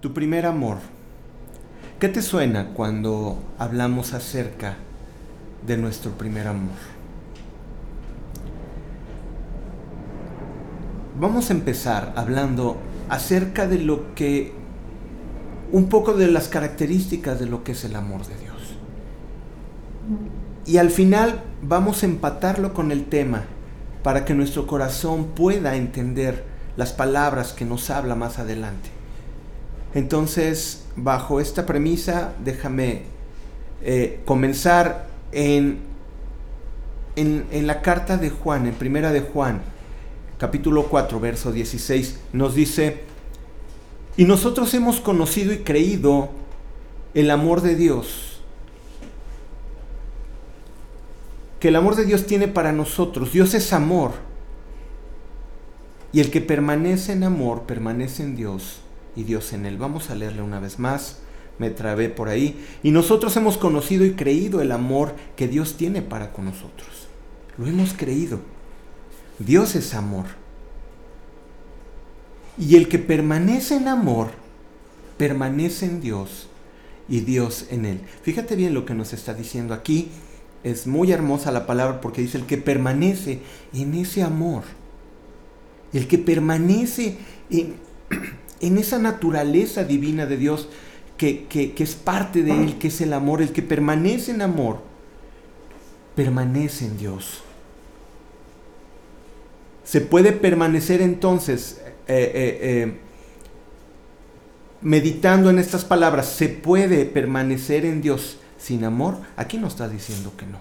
Tu primer amor. ¿Qué te suena cuando hablamos acerca de nuestro primer amor? Vamos a empezar hablando acerca de lo que, un poco de las características de lo que es el amor de Dios. Y al final vamos a empatarlo con el tema para que nuestro corazón pueda entender las palabras que nos habla más adelante. Entonces, bajo esta premisa, déjame eh, comenzar en, en, en, la carta de Juan, en primera de Juan, capítulo 4, verso 16, nos dice, y nosotros hemos conocido y creído el amor de Dios, que el amor de Dios tiene para nosotros. Dios es amor. Y el que permanece en amor, permanece en Dios y Dios en él. Vamos a leerle una vez más. Me trabé por ahí. Y nosotros hemos conocido y creído el amor que Dios tiene para con nosotros. Lo hemos creído. Dios es amor. Y el que permanece en amor, permanece en Dios y Dios en él. Fíjate bien lo que nos está diciendo aquí. Es muy hermosa la palabra porque dice el que permanece en ese amor. El que permanece en, en esa naturaleza divina de Dios que, es parte de Él, que es el amor, el que permanece en amor, permanece en Dios. Se puede permanecer entonces, eh, eh, eh, meditando en estas palabras, se puede permanecer en Dios sin amor. Aquí no está diciendo que no.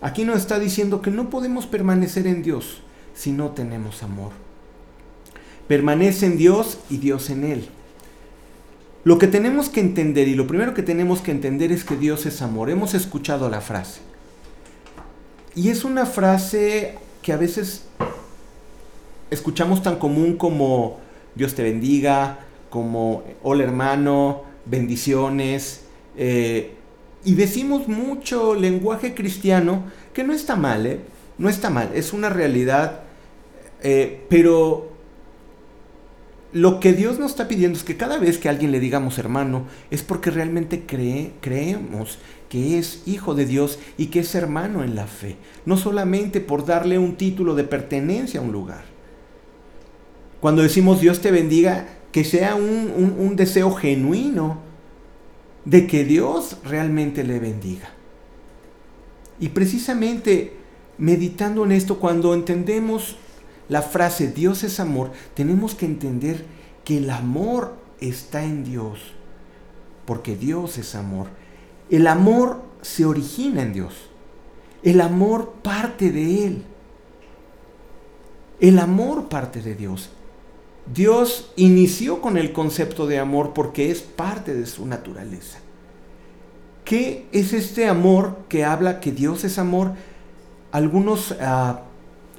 Aquí no está diciendo que no podemos permanecer en Dios si no tenemos amor permanece en Dios y Dios en Él. Lo que tenemos que entender y lo primero que tenemos que entender es que Dios es amor. Hemos escuchado la frase. Y es una frase que a veces escuchamos tan común como Dios te bendiga, como hola hermano, bendiciones. Eh, y decimos mucho lenguaje cristiano que no está mal, ¿eh? no está mal, es una realidad, eh, pero lo que Dios nos está pidiendo es que cada vez que alguien le digamos hermano, es porque realmente cree, creemos que es hijo de Dios y que es hermano en la fe. No solamente por darle un título de pertenencia a un lugar. Cuando decimos Dios te bendiga, que sea un deseo genuino de que Dios realmente le bendiga. Y precisamente meditando en esto, cuando entendemos la frase Dios es amor, tenemos que entender que el amor está en Dios, porque Dios es amor. El amor se origina en Dios. El amor parte de Él. El amor parte de Dios. Dios inició con el concepto de amor porque es parte de su naturaleza. ¿Qué es este amor que habla que Dios es amor? Algunos uh,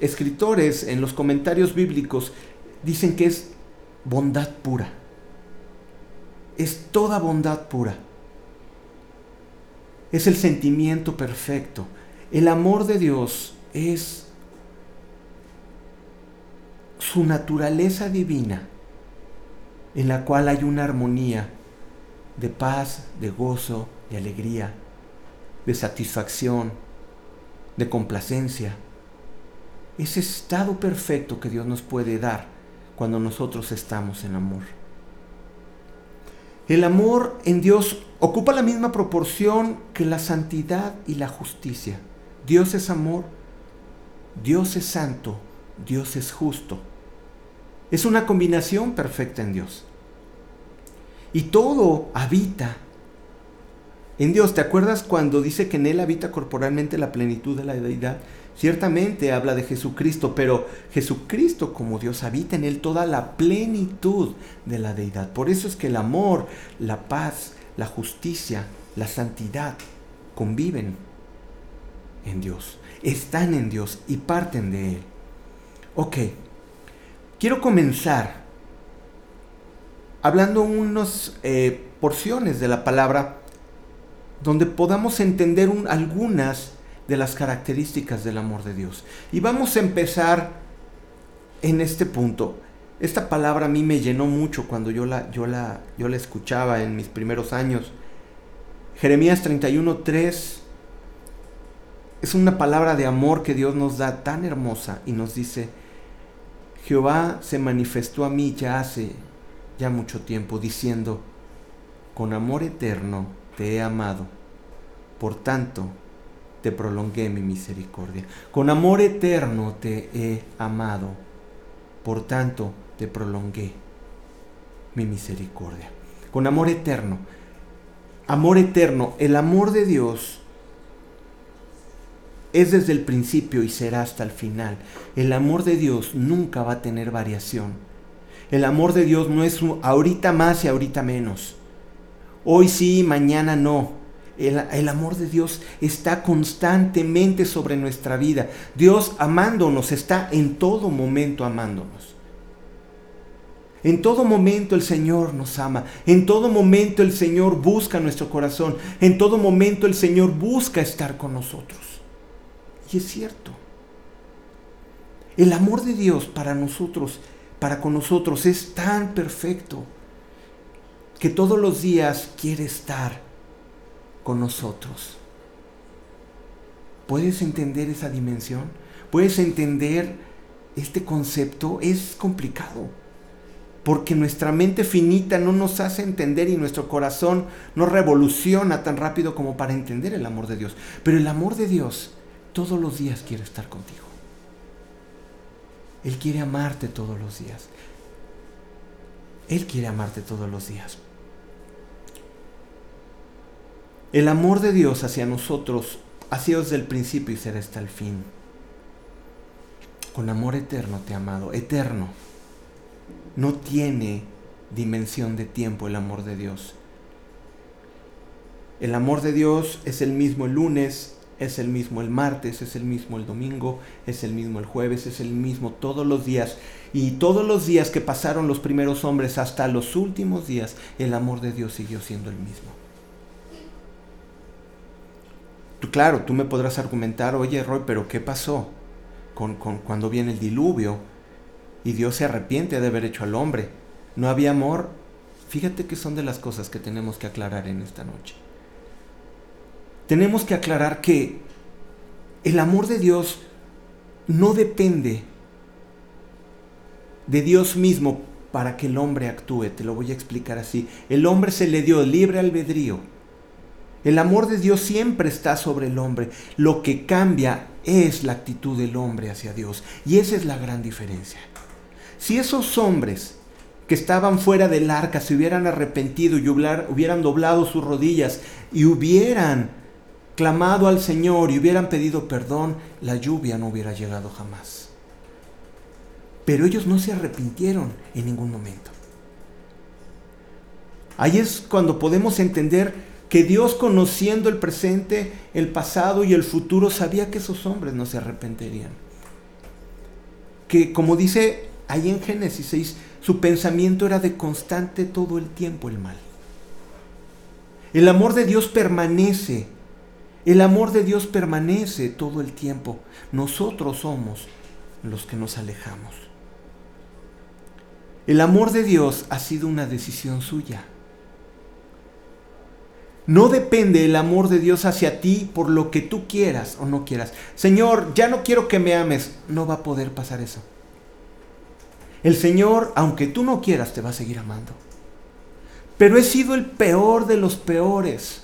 escritores en los comentarios bíblicos dicen que es bondad pura. Es toda bondad pura. Es el sentimiento perfecto. El amor de Dios es su naturaleza divina en la cual hay una armonía de paz, de gozo, de alegría, de satisfacción, de complacencia ese estado perfecto que Dios nos puede dar cuando nosotros estamos en amor. El amor en Dios ocupa la misma proporción que la santidad y la justicia. Dios es amor, Dios es santo, Dios es justo. Es una combinación perfecta en Dios. Y todo habita en Dios. ¿Te acuerdas cuando dice que en Él habita corporalmente la plenitud de la deidad? Ciertamente habla de Jesucristo, pero Jesucristo como Dios habita en él toda la plenitud de la deidad. Por eso es que el amor, la paz, la justicia, la santidad conviven en Dios, están en Dios y parten de Él. Ok, quiero comenzar hablando unas eh, porciones de la palabra donde podamos entender algunas de las características del amor de Dios. Y vamos a empezar en este punto. esta palabra a mí me llenó mucho cuando yo la, yo la, yo la escuchaba en mis primeros años. Jeremías 31.3 es una palabra de amor que Dios nos da tan hermosa y nos dice, Jehová se manifestó a mí ya hace ya mucho tiempo diciendo, con amor eterno te he amado, por tanto te prolongué mi misericordia. Con amor eterno te he amado, por tanto te prolongué mi misericordia. Con amor eterno. Amor eterno. El amor de Dios es desde el principio y será hasta el final. El amor de Dios nunca va a tener variación. El amor de Dios no es ahorita más y ahorita menos. Hoy sí, mañana no. El, amor de Dios está constantemente sobre nuestra vida. Dios amándonos está en todo momento amándonos. En todo momento el Señor nos ama. En todo momento el Señor busca nuestro corazón. En todo momento el Señor busca estar con nosotros. Y es cierto. El amor de Dios para nosotros, para con nosotros, es tan perfecto que todos los días quiere estar con nosotros. ¿Puedes entender esa dimensión? ¿Puedes entender este concepto? Es complicado porque nuestra mente finita no nos hace entender y nuestro corazón no revoluciona tan rápido como para entender el amor de Dios. Pero el amor de Dios todos los días quiere estar contigo. Él quiere amarte todos los días. Él quiere amarte todos los días. El amor de Dios hacia nosotros ha sido desde el principio y será hasta el fin. Con amor eterno te amado, eterno no tiene dimensión de tiempo el amor de Dios. El amor de Dios es el mismo el lunes, es el mismo el martes, es el mismo el domingo, es el mismo el jueves, es el mismo todos los días. Y todos los días que pasaron los primeros hombres hasta los últimos días, el amor de Dios siguió siendo el mismo. Tú, claro, tú me podrás argumentar, oye Roy, pero ¿qué pasó con, con cuando viene el diluvio? y Dios se arrepiente de haber hecho al hombre. No había amor. Fíjate que son de las cosas que tenemos que aclarar en esta noche. Tenemos que aclarar que el amor de Dios no depende de Dios mismo para que el hombre actúe. Te lo voy a explicar así. El hombre se le dio libre albedrío. El amor de Dios siempre está sobre el hombre. Lo que cambia es la actitud del hombre hacia Dios. Y esa es la gran diferencia. Si esos hombres que estaban fuera del arca se hubieran arrepentido y hubieran doblado sus rodillas y hubieran clamado al Señor y hubieran pedido perdón, la lluvia no hubiera llegado jamás. Pero ellos no se arrepintieron en ningún momento. Ahí es cuando podemos entender que Dios conociendo el presente, el pasado y el futuro sabía que esos hombres no se arrepentirían. Que como dice Ahí en Génesis 6, su pensamiento era de constante todo el tiempo el mal. El amor de Dios permanece. El amor de Dios permanece todo el tiempo. Nosotros somos los que nos alejamos. El amor de Dios ha sido una decisión suya. No depende el amor de Dios hacia ti por lo que tú quieras o no quieras. Señor, ya no quiero que me ames. No va a poder pasar eso. El Señor, aunque tú no quieras, te va a seguir amando. Pero he sido el peor de los peores.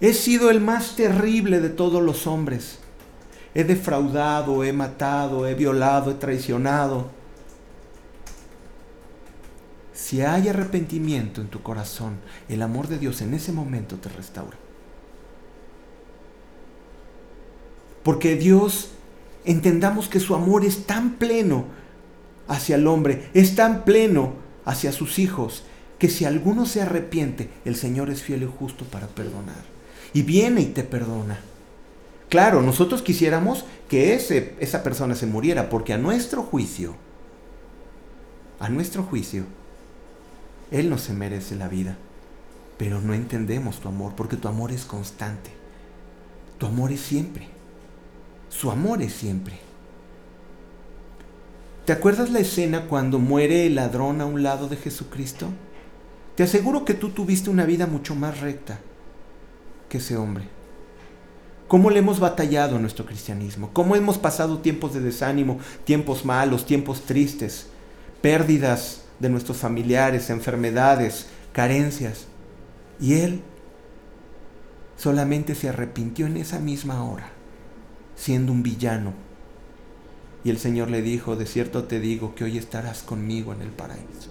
He sido el más terrible de todos los hombres. He defraudado, he matado, he violado, he traicionado. Si hay arrepentimiento en tu corazón, el amor de Dios en ese momento te restaura. Porque Dios entendamos que su amor es tan pleno hacia el hombre, es tan pleno hacia sus hijos, que si alguno se arrepiente, el Señor es fiel y justo para perdonar. Y viene y te perdona. Claro, nosotros quisiéramos que ese, esa persona se muriera, porque a nuestro juicio, a nuestro juicio, Él no se merece la vida. Pero no entendemos tu amor, porque tu amor es constante. Tu amor es siempre. Su amor es siempre. ¿Te acuerdas la escena cuando muere el ladrón a un lado de Jesucristo? Te aseguro que tú tuviste una vida mucho más recta que ese hombre. ¿Cómo le hemos batallado a nuestro cristianismo? ¿Cómo hemos pasado tiempos de desánimo, tiempos malos, tiempos tristes, pérdidas de nuestros familiares, enfermedades, carencias? Y él solamente se arrepintió en esa misma hora, siendo un villano. Y el Señor le dijo, de cierto te digo que hoy estarás conmigo en el paraíso.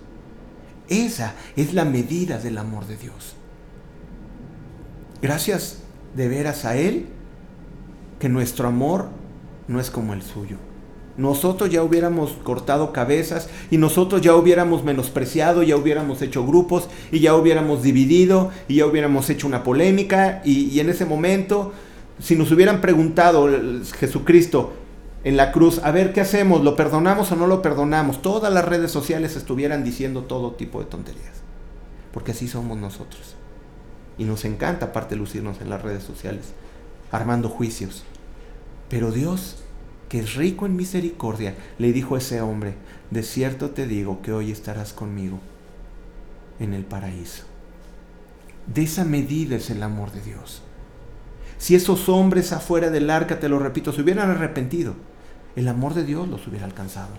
Esa es la medida del amor de Dios. Gracias de veras a Él que nuestro amor no es como el suyo. Nosotros ya hubiéramos cortado cabezas y nosotros ya hubiéramos menospreciado, ya hubiéramos hecho grupos y ya hubiéramos dividido y ya hubiéramos hecho una polémica y, en ese momento, si nos hubieran preguntado Jesucristo en la cruz, a ver qué hacemos, lo perdonamos o no lo perdonamos, todas las redes sociales estuvieran diciendo todo tipo de tonterías, porque así somos nosotros. Y nos encanta aparte lucirnos en las redes sociales, armando juicios. Pero Dios que es rico en misericordia, le dijo ese hombre, de cierto te digo que hoy estarás conmigo en el paraíso. De esa medida es el amor de Dios. Si esos hombres afuera del arca, te lo repito, se hubieran arrepentido, el amor de Dios los hubiera alcanzado.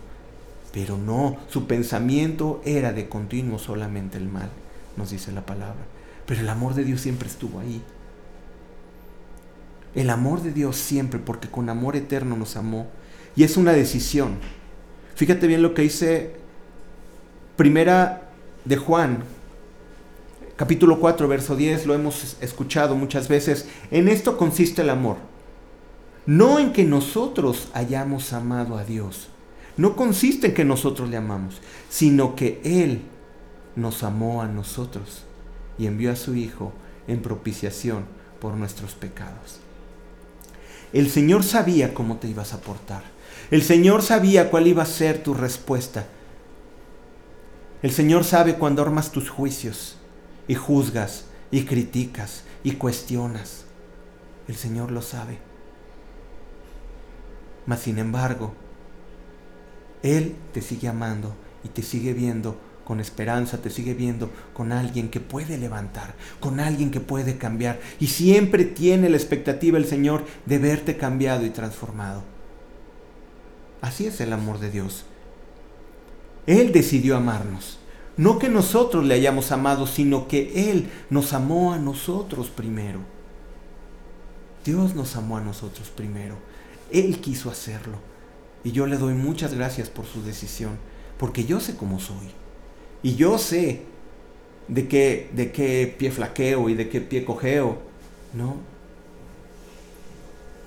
Pero no, su pensamiento era de continuo solamente el mal, nos dice la palabra. Pero el amor de Dios siempre estuvo ahí. El amor de Dios siempre, porque con amor eterno nos amó. Y es una decisión. Fíjate bien lo que dice Primera de Juan, capítulo 4, verso 10, lo hemos escuchado muchas veces. En esto consiste el amor. No en que nosotros hayamos amado a Dios. No consiste en que nosotros le amamos, sino que Él nos amó a nosotros y envió a su Hijo en propiciación por nuestros pecados. El Señor sabía cómo te ibas a portar. El Señor sabía cuál iba a ser tu respuesta. El Señor sabe cuando armas tus juicios y juzgas y criticas y cuestionas. El Señor lo sabe. Mas sin embargo, Él te sigue amando y te sigue viendo con esperanza, te sigue viendo con alguien que puede levantar, con alguien que puede cambiar. Y siempre tiene la expectativa el Señor de verte cambiado y transformado. Así es el amor de Dios. Él decidió amarnos. No que nosotros le hayamos amado, sino que Él nos amó a nosotros primero. Dios nos amó a nosotros primero. Él quiso hacerlo. Y yo le doy muchas gracias por su decisión, porque yo sé cómo soy. Y yo sé de qué, de qué pie flaqueo y de qué pie cojeo, ¿no?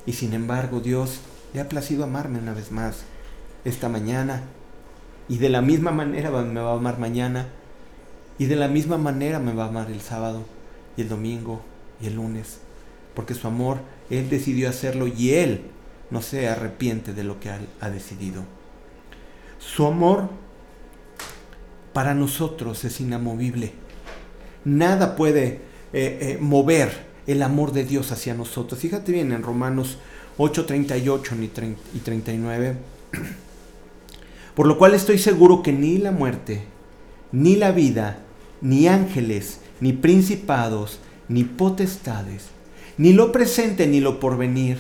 Y sin embargo, Dios le ha placido amarme una vez más esta mañana. Y de la misma manera me va a amar mañana. Y de la misma manera me va a amar el sábado y el domingo y el lunes. Porque su amor, Él decidió hacerlo y Él no se arrepiente de lo que ha decidido. Su amor para nosotros es inamovible. Nada puede eh, eh, mover el amor de Dios hacia nosotros. Fíjate bien en Romanos 8, 38 y 39. Por lo cual estoy seguro que ni la muerte, ni la vida, ni ángeles, ni principados, ni potestades, ni lo presente, ni lo porvenir,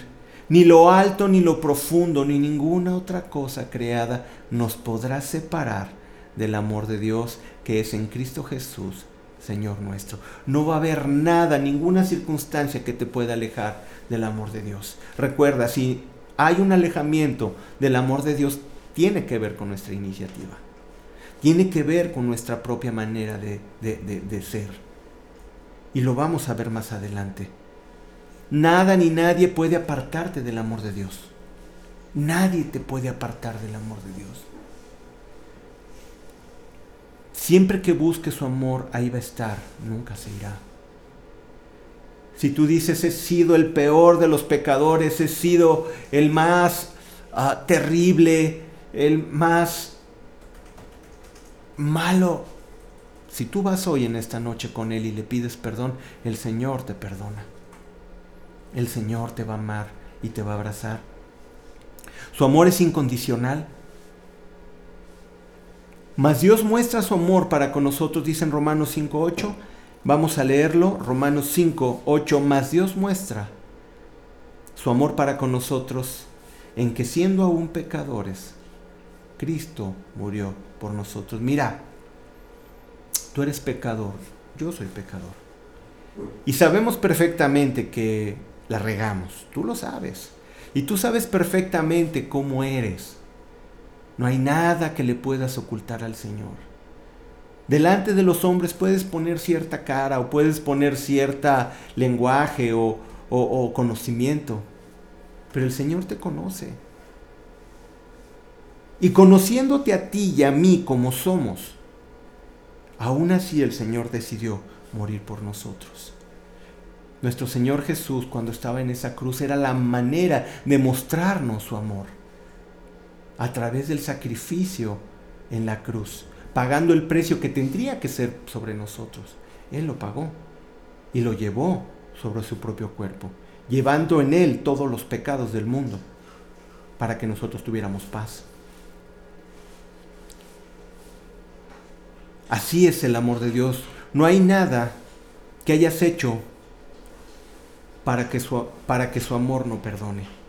ni lo alto, ni lo profundo, ni ninguna otra cosa creada nos podrá separar del amor de Dios que es en Cristo Jesús, Señor nuestro. No va a haber nada, ninguna circunstancia que te pueda alejar del amor de Dios. Recuerda, si hay un alejamiento del amor de Dios, tiene que ver con nuestra iniciativa. Tiene que ver con nuestra propia manera de, de ser. Y lo vamos a ver más adelante. Nada ni nadie puede apartarte del amor de Dios. Nadie te puede apartar del amor de Dios. Siempre que busque su amor, ahí va a estar, nunca se irá. Si tú dices, he sido el peor de los pecadores, he sido el más ah, terrible, el más malo, si tú vas hoy en esta noche con Él y le pides perdón, el Señor te perdona. El Señor te va a amar y te va a abrazar. Su amor es incondicional. Mas Dios muestra su amor para con nosotros, dice en Romanos 5.8. Vamos a leerlo, Romanos 5.8. Mas Dios muestra su amor para con nosotros en que siendo aún pecadores, Cristo murió por nosotros. Mira, tú eres pecador, yo soy pecador. Y sabemos perfectamente que la regamos, tú lo sabes. Y tú sabes perfectamente cómo eres. No hay nada que le puedas ocultar al Señor. Delante de los hombres puedes poner cierta cara o puedes poner cierta lenguaje o, o conocimiento, pero el Señor te conoce. Y conociéndote a ti y a mí como somos, aún así el Señor decidió morir por nosotros. Nuestro Señor Jesús cuando estaba en esa cruz era la manera de mostrarnos su amor a través del sacrificio en la cruz, pagando el precio que tendría que ser sobre nosotros. Él lo pagó y lo llevó sobre su propio cuerpo, llevando en él todos los pecados del mundo para que nosotros tuviéramos paz. Así es el amor de Dios. No hay nada que hayas hecho para que su, para que su amor no perdone.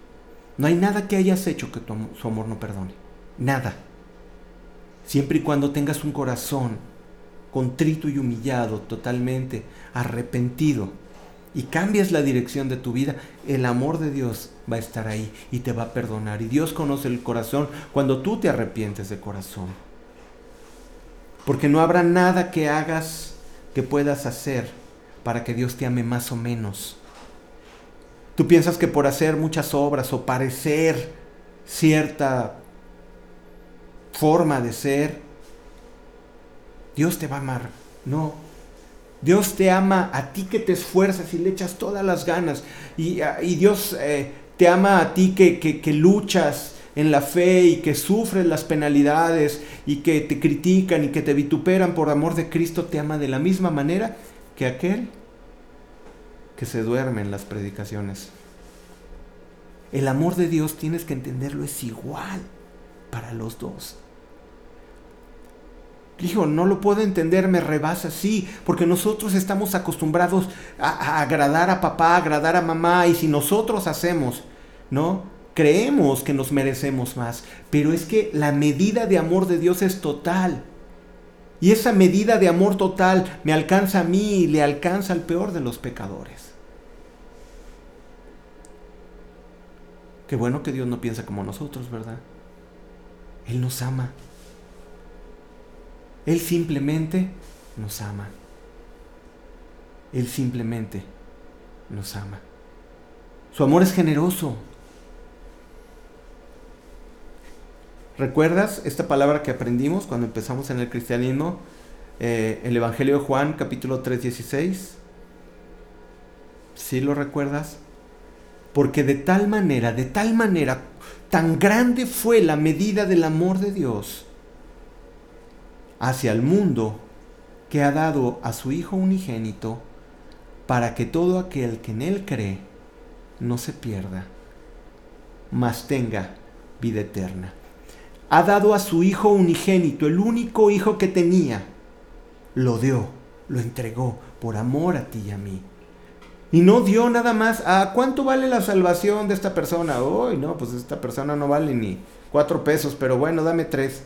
No hay nada que hayas hecho que su amor no perdone. Nada. Siempre y cuando tengas un corazón contrito y humillado, totalmente arrepentido, y cambias la dirección de tu vida, el amor de Dios va a estar ahí y te va a perdonar. Y Dios conoce el corazón cuando tú te arrepientes de corazón. Porque no habrá nada que hagas que puedas hacer para que Dios te ame más o menos. Tú piensas que por hacer muchas obras o parecer cierta forma de ser, Dios te va a amar. No. Dios te ama a ti que te esfuerzas y le echas todas las ganas. Y, ah, Dios eh, te ama a ti que, que luchas en la fe y que sufres las penalidades y que te critican y que te vituperan por amor de Cristo. Te ama de la misma manera que aquel que se duerme en las predicaciones. El amor de Dios, tienes que entenderlo, es igual para los dos. Hijo, no lo puedo entender, me rebasa, sí, porque nosotros estamos acostumbrados a, a, agradar a papá, a agradar a mamá, y si nosotros hacemos, ¿no? Creemos que nos merecemos más, pero es que la medida de amor de Dios es total. Y esa medida de amor total me alcanza a mí y le alcanza al peor de los pecadores. Qué bueno que Dios no piensa como nosotros, ¿verdad? Él nos ama. Él simplemente nos ama. Él simplemente nos ama. Su amor es generoso. ¿Recuerdas esta palabra que aprendimos cuando empezamos en el cristianismo? Eh, el Evangelio de Juan, capítulo 3, 16. ¿Sí lo recuerdas? Porque de tal manera, de tal manera, tan grande fue la medida del amor de Dios hacia el mundo que ha dado a su Hijo unigénito para que todo aquel que en Él cree no se pierda, mas tenga vida eterna. Ha dado a su Hijo unigénito, el único Hijo que tenía, lo dio, lo entregó por amor a ti y a mí. Y no dio nada más a cuánto vale la salvación de esta persona. Uy, no, pues esta persona no vale ni cuatro pesos, pero bueno, dame tres.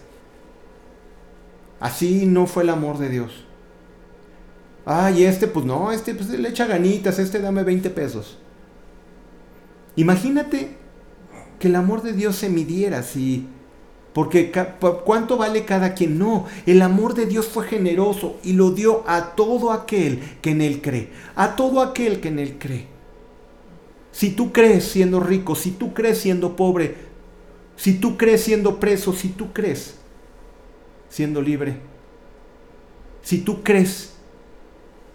Así no fue el amor de Dios. Ay, este, pues no, este pues, le echa ganitas, este dame 20 pesos. Imagínate que el amor de Dios se midiera si porque ¿cuánto vale cada quien? No, el amor de Dios fue generoso y lo dio a todo aquel que en Él cree. A todo aquel que en Él cree. Si tú crees siendo rico, si tú crees siendo pobre, si tú crees siendo preso, si tú crees siendo libre, si tú crees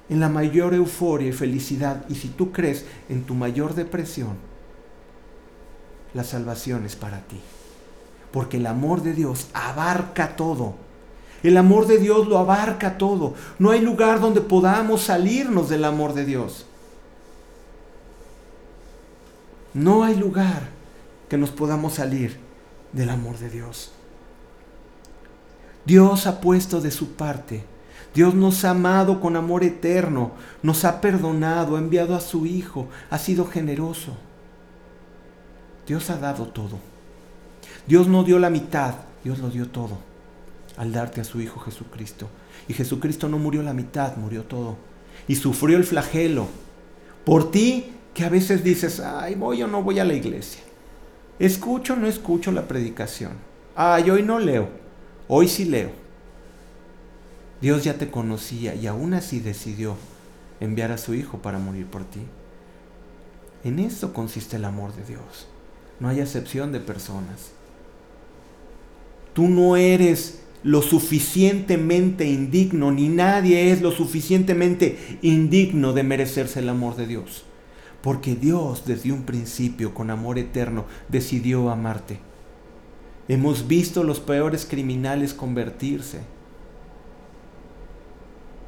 en la mayor euforia y felicidad y si tú crees en tu mayor depresión, la salvación es para ti porque el amor de Dios abarca todo. El amor de Dios lo abarca todo. No hay lugar donde podamos salirnos del amor de Dios. No hay lugar que nos podamos salir del amor de Dios. Dios ha puesto de su parte. Dios nos ha amado con amor eterno, nos ha perdonado, ha enviado a su Hijo, ha sido generoso. Dios ha dado todo. Dios no dio la mitad, Dios lo dio todo al darte a su Hijo Jesucristo. Y Jesucristo no murió la mitad, murió todo. Y sufrió el flagelo. Por ti que a veces dices, ay, voy o no voy a la iglesia. Escucho o no escucho la predicación. Ay, hoy no leo. Hoy sí leo. Dios ya te conocía y aún así decidió enviar a su Hijo para morir por ti. En eso consiste el amor de Dios. No hay excepción de personas. Tú no eres lo suficientemente indigno, ni nadie es lo suficientemente indigno de merecerse el amor de Dios. Porque Dios desde un principio, con amor eterno, decidió amarte. Hemos visto los peores criminales convertirse.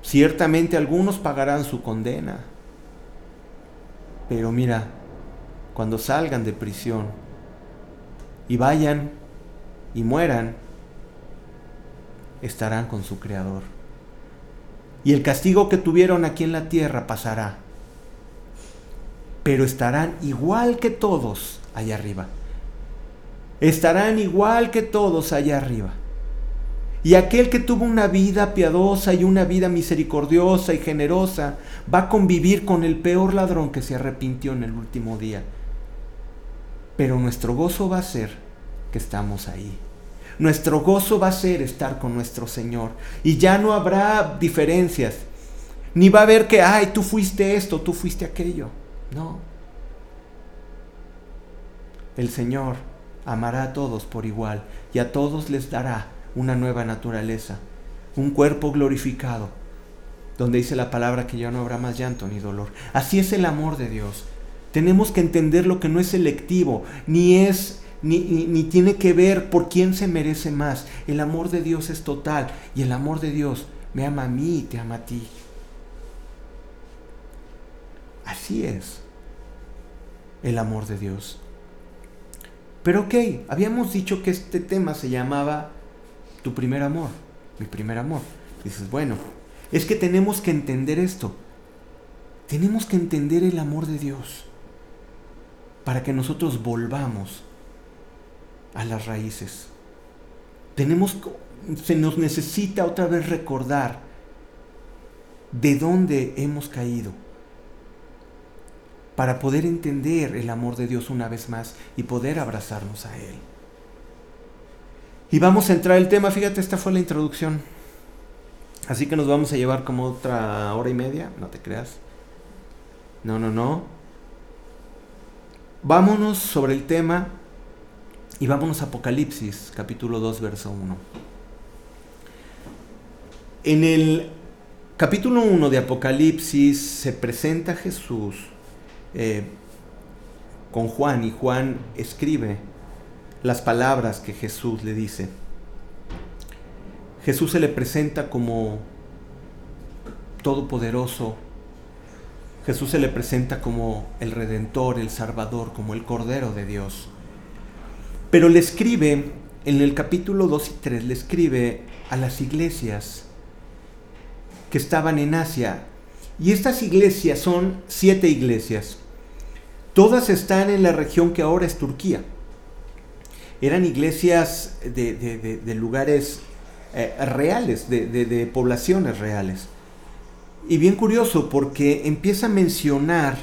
Ciertamente algunos pagarán su condena. Pero mira, cuando salgan de prisión y vayan y mueran, estarán con su Creador. Y el castigo que tuvieron aquí en la tierra pasará. Pero estarán igual que todos allá arriba. Estarán igual que todos allá arriba. Y aquel que tuvo una vida piadosa y una vida misericordiosa y generosa va a convivir con el peor ladrón que se arrepintió en el último día. Pero nuestro gozo va a ser que estamos ahí. Nuestro gozo va a ser estar con nuestro Señor. Y ya no habrá diferencias. Ni va a haber que, ay, tú fuiste esto, tú fuiste aquello. No. El Señor amará a todos por igual y a todos les dará una nueva naturaleza, un cuerpo glorificado, donde dice la palabra que ya no habrá más llanto ni dolor. Así es el amor de Dios. Tenemos que entender lo que no es selectivo, ni es ni, tiene que ver por quién se merece más. El amor de Dios es total y el amor de Dios me ama a mí y te ama a ti. Así es el amor de Dios. Pero ok, habíamos dicho que este tema se llamaba tu primer amor, mi primer amor. dices, bueno, es que tenemos que entender esto. Tenemos que entender el amor de Dios para que nosotros volvamos a las raíces. Tenemos, se nos necesita otra vez recordar de dónde hemos caído para poder entender el amor de Dios una vez más y poder abrazarnos a Él. Y vamos a entrar el tema, fíjate, esta fue la introducción. Así que nos vamos a llevar como otra hora y media, no te creas. No, no, no. Vámonos sobre el tema y vámonos a Apocalipsis, capítulo 2, verso 1. En el capítulo 1 de Apocalipsis se presenta Jesús eh, con Juan y Juan escribe las palabras que Jesús le dice. Jesús se le presenta como todopoderoso. Jesús se le presenta como el redentor, el salvador, como el cordero de Dios. Pero le escribe, en el capítulo 2 y 3, le escribe a las iglesias que estaban en Asia. Y estas iglesias son siete iglesias. Todas están en la región que ahora es Turquía. Eran iglesias de, lugares eh, reales, de poblaciones reales. Y bien curioso porque empieza a mencionar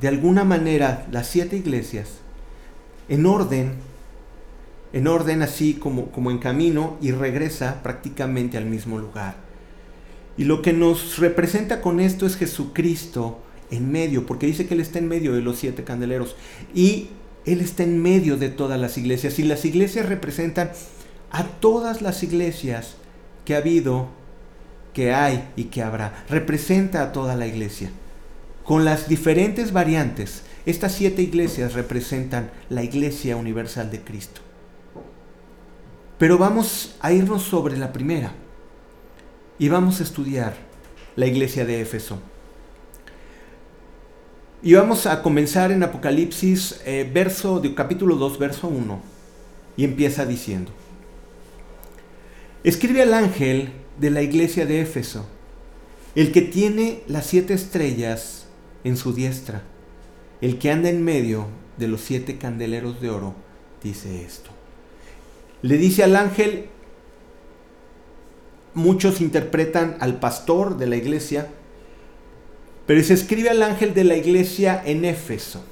de alguna manera las siete iglesias en orden en orden así como, como en camino y regresa prácticamente al mismo lugar. Y lo que nos representa con esto es Jesucristo en medio, porque dice que Él está en medio de los siete candeleros y Él está en medio de todas las iglesias. Y las iglesias representan a todas las iglesias que ha habido, que hay y que habrá. Representa a toda la iglesia. Con las diferentes variantes, estas siete iglesias representan la iglesia universal de Cristo. Pero vamos a irnos sobre la primera y vamos a estudiar la iglesia de Éfeso. Y vamos a comenzar en Apocalipsis, eh, verso, de, capítulo 2, verso 1, y empieza diciendo, Escribe al ángel de la iglesia de Éfeso, el que tiene las siete estrellas en su diestra, el que anda en medio de los siete candeleros de oro, dice esto. Le dice al ángel, muchos interpretan al pastor de la iglesia, pero se escribe al ángel de la iglesia en Éfeso.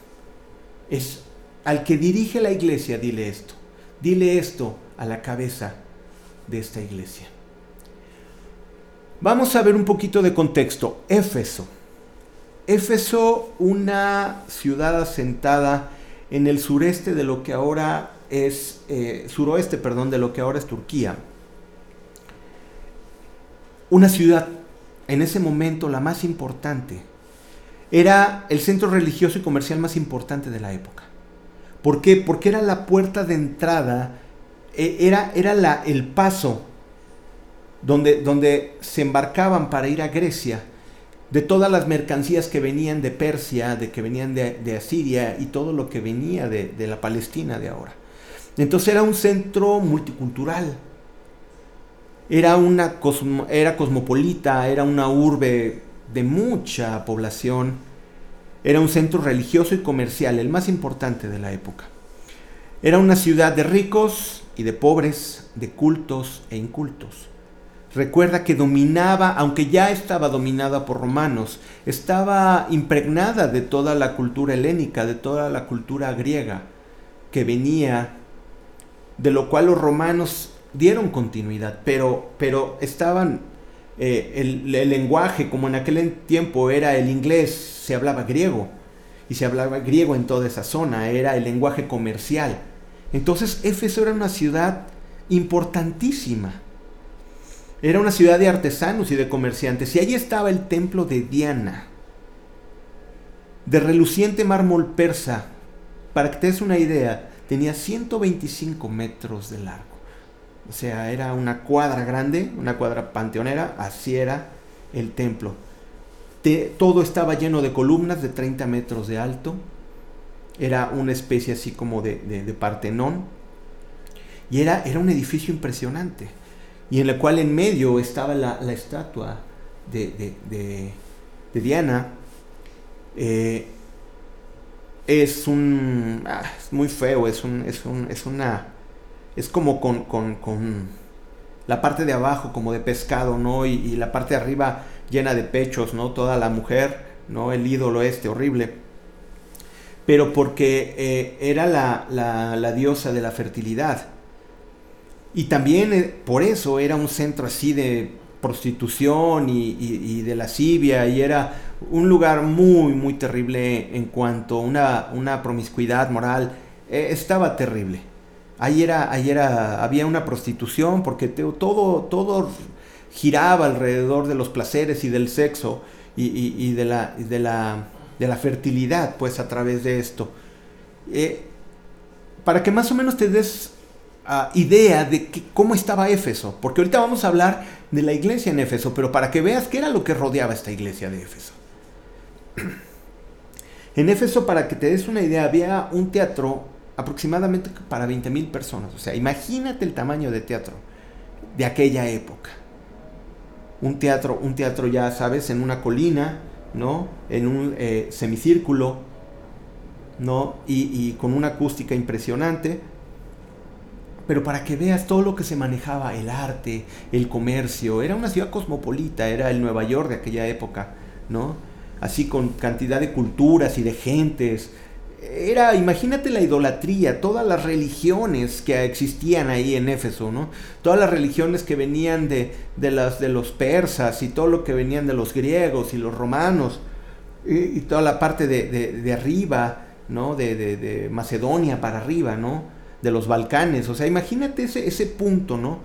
Es al que dirige la iglesia, dile esto. Dile esto a la cabeza de esta iglesia. Vamos a ver un poquito de contexto. Éfeso. Éfeso, una ciudad asentada en el sureste de lo que ahora es, eh, suroeste, perdón, de lo que ahora es Turquía. Una ciudad, en ese momento la más importante, era el centro religioso y comercial más importante de la época. ¿Por qué? Porque era la puerta de entrada, e, era, era la, el paso donde, donde se embarcaban para ir a Grecia de todas las mercancías que venían de Persia, de que venían de, Asiria y todo lo que venía de, la Palestina de ahora. Entonces era un centro multicultural, era, una era cosmopolita, era una urbe de mucha población, era un centro religioso y comercial, el más importante de la época. Era una ciudad de ricos y de pobres, de cultos e incultos. Recuerda que dominaba, aunque ya estaba dominada por romanos, estaba impregnada de toda la cultura helénica, de toda la cultura griega, que venía, de lo cual los romanos dieron continuidad, pero, pero estaban, eh, el, el lenguaje, como en aquel tiempo era el inglés, se hablaba griego, y se hablaba griego en toda esa zona, era el lenguaje comercial. Entonces Éfeso era una ciudad importantísima era una ciudad de artesanos y de comerciantes, y allí estaba el templo de Diana, de reluciente mármol persa. Para que te des una idea, tenía 125 metros de largo. O sea, era una cuadra grande, una cuadra panteonera, así era el templo. todo estaba lleno de columnas de 30 metros de alto. Era una especie así como de, de, Partenón. Y era, era un edificio impresionante y en la cual en medio estaba la, estatua de, Diana. Eh, es un. Ah, es muy feo, es, un, es, un, es una. Es como con, con, la parte de abajo como de pescado, ¿no? Y, la parte de arriba llena de pechos, ¿no? Toda la mujer, ¿no? El ídolo este horrible. Pero porque eh, era la, la diosa de la fertilidad. Y también eh, por eso era un centro así de prostitución y, de lascivia y era un lugar muy, muy terrible en cuanto a una, una promiscuidad moral. Eh, estaba terrible. Ahí, era, ahí era, había una prostitución porque todo, todo giraba alrededor de los placeres y del sexo y, de, la, de, la, de, la, fertilidad, pues a través de esto. Eh, para que más o menos te des idea de cómo estaba Éfeso, porque ahorita vamos a hablar de la iglesia en Éfeso, pero para que veas qué era lo que rodeaba esta iglesia de Éfeso. En Éfeso, para que te des una idea, había un teatro aproximadamente para 20 mil personas. O sea, imagínate el tamaño de teatro de aquella época. Un teatro, un teatro ya sabes, en una colina, ¿no? En un eh, semicírculo, ¿no? y con una acústica impresionante pero para que veas todo lo que se manejaba, el arte, el comercio, era una ciudad cosmopolita, era el Nueva York de aquella época, ¿no? Así con cantidad de culturas y de gentes. Era, imagínate la idolatría, todas las religiones que existían ahí en Éfeso, ¿no? Todas las religiones que venían de, de, las, de los persas y todo lo que venían de los griegos y los romanos y, toda la parte de, de arriba, ¿no? de Macedonia para arriba, ¿no? De los Balcanes. O sea, imagínate ese, ese punto, ¿no?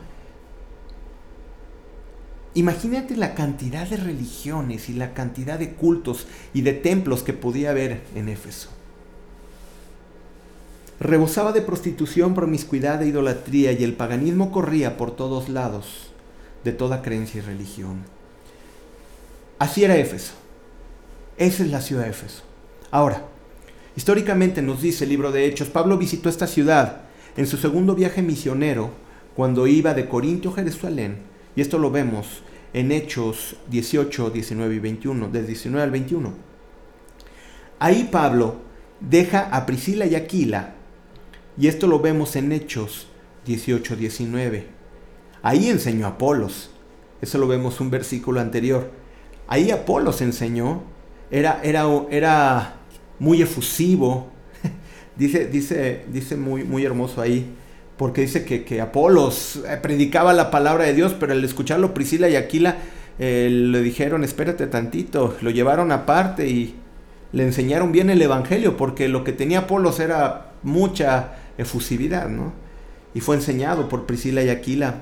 Imagínate la cantidad de religiones y la cantidad de cultos y de templos que podía haber en Éfeso. Rebosaba de prostitución, promiscuidad e idolatría y el paganismo corría por todos lados de toda creencia y religión. Así era Éfeso. Esa es la ciudad de Éfeso. Ahora, históricamente nos dice el libro de Hechos, Pablo visitó esta ciudad en su segundo viaje misionero cuando iba de Corintio a Jerusalén, y esto lo vemos en Hechos 18, 19 y 21, del 19 al 21. Ahí Pablo deja a Priscila y Aquila, y esto lo vemos en Hechos 18, 19. Ahí enseñó Apolos, eso lo vemos un versículo anterior. Ahí Apolos enseñó, era, era, era muy efusivo, dice, dice, dice muy, muy hermoso ahí, porque dice que, que Apolos eh, predicaba la palabra de Dios, pero al escucharlo Priscila y Aquila eh, le dijeron, espérate tantito, lo llevaron aparte y le enseñaron bien el Evangelio, porque lo que tenía Apolos era mucha efusividad, ¿no? Y fue enseñado por Priscila y Aquila.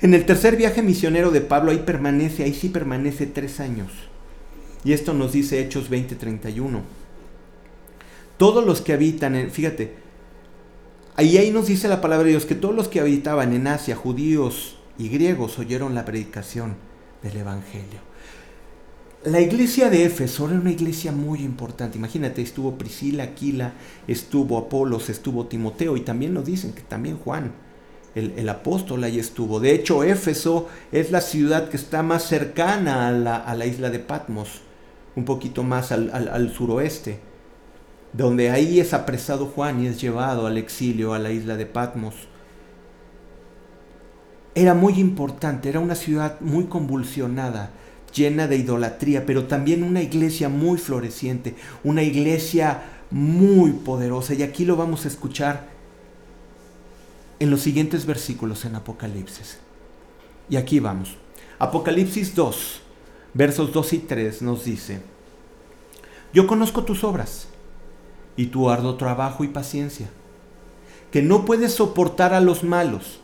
En el tercer viaje misionero de Pablo, ahí permanece, ahí sí permanece tres años. Y esto nos dice Hechos 20:31. Todos los que habitan, en, fíjate, ahí, ahí nos dice la palabra de Dios que todos los que habitaban en Asia, judíos y griegos, oyeron la predicación del Evangelio. La iglesia de Éfeso era una iglesia muy importante. Imagínate, estuvo Priscila, Aquila, estuvo Apolos, estuvo Timoteo y también nos dicen que también Juan, el, apóstol, ahí estuvo. De hecho, Éfeso es la ciudad que está más cercana a la, isla de Patmos, un poquito más al, suroeste, donde ahí es apresado Juan y es llevado al exilio a la isla de Patmos. Era muy importante, era una ciudad muy convulsionada llena de idolatría, pero también una iglesia muy floreciente, una iglesia muy poderosa. Y aquí lo vamos a escuchar en los siguientes versículos en Apocalipsis. Y aquí vamos. Apocalipsis 2, versos 2 y 3 nos dice, yo conozco tus obras y tu arduo trabajo y paciencia, que no puedes soportar a los malos,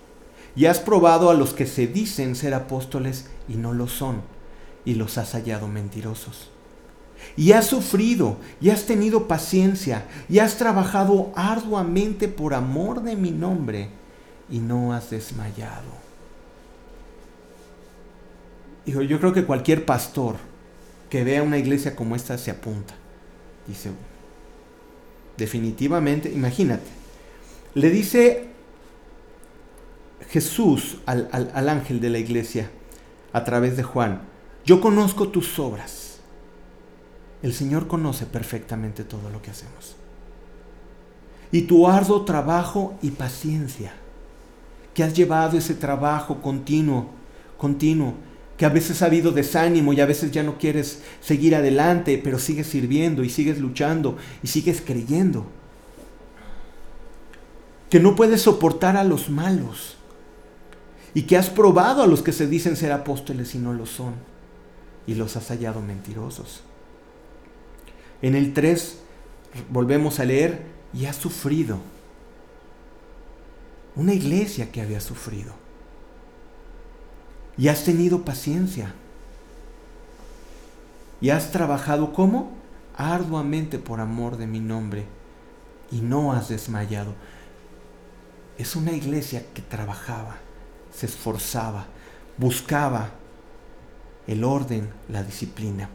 y has probado a los que se dicen ser apóstoles y no lo son y los has hallado mentirosos. Y has sufrido, y has tenido paciencia, y has trabajado arduamente por amor de mi nombre, y no has desmayado. Hijo, yo creo que cualquier pastor que vea una iglesia como esta se apunta. Dice, definitivamente, imagínate, le dice Jesús al, al ángel de la iglesia a través de Juan, yo conozco tus obras. El Señor conoce perfectamente todo lo que hacemos. Y tu arduo trabajo y paciencia, que has llevado ese trabajo continuo, continuo, que a veces ha habido desánimo y a veces ya no quieres seguir adelante, pero sigues sirviendo y sigues luchando y sigues creyendo. Que no puedes soportar a los malos y que has probado a los que se dicen ser apóstoles y no lo son y los has hallado mentirosos. En el 3 volvemos a leer, y has sufrido. Una iglesia que había sufrido. Y has tenido paciencia. Y has trabajado como? Arduamente por amor de mi nombre. Y no has desmayado. Es una iglesia que trabajaba, se esforzaba, buscaba el orden, la disciplina.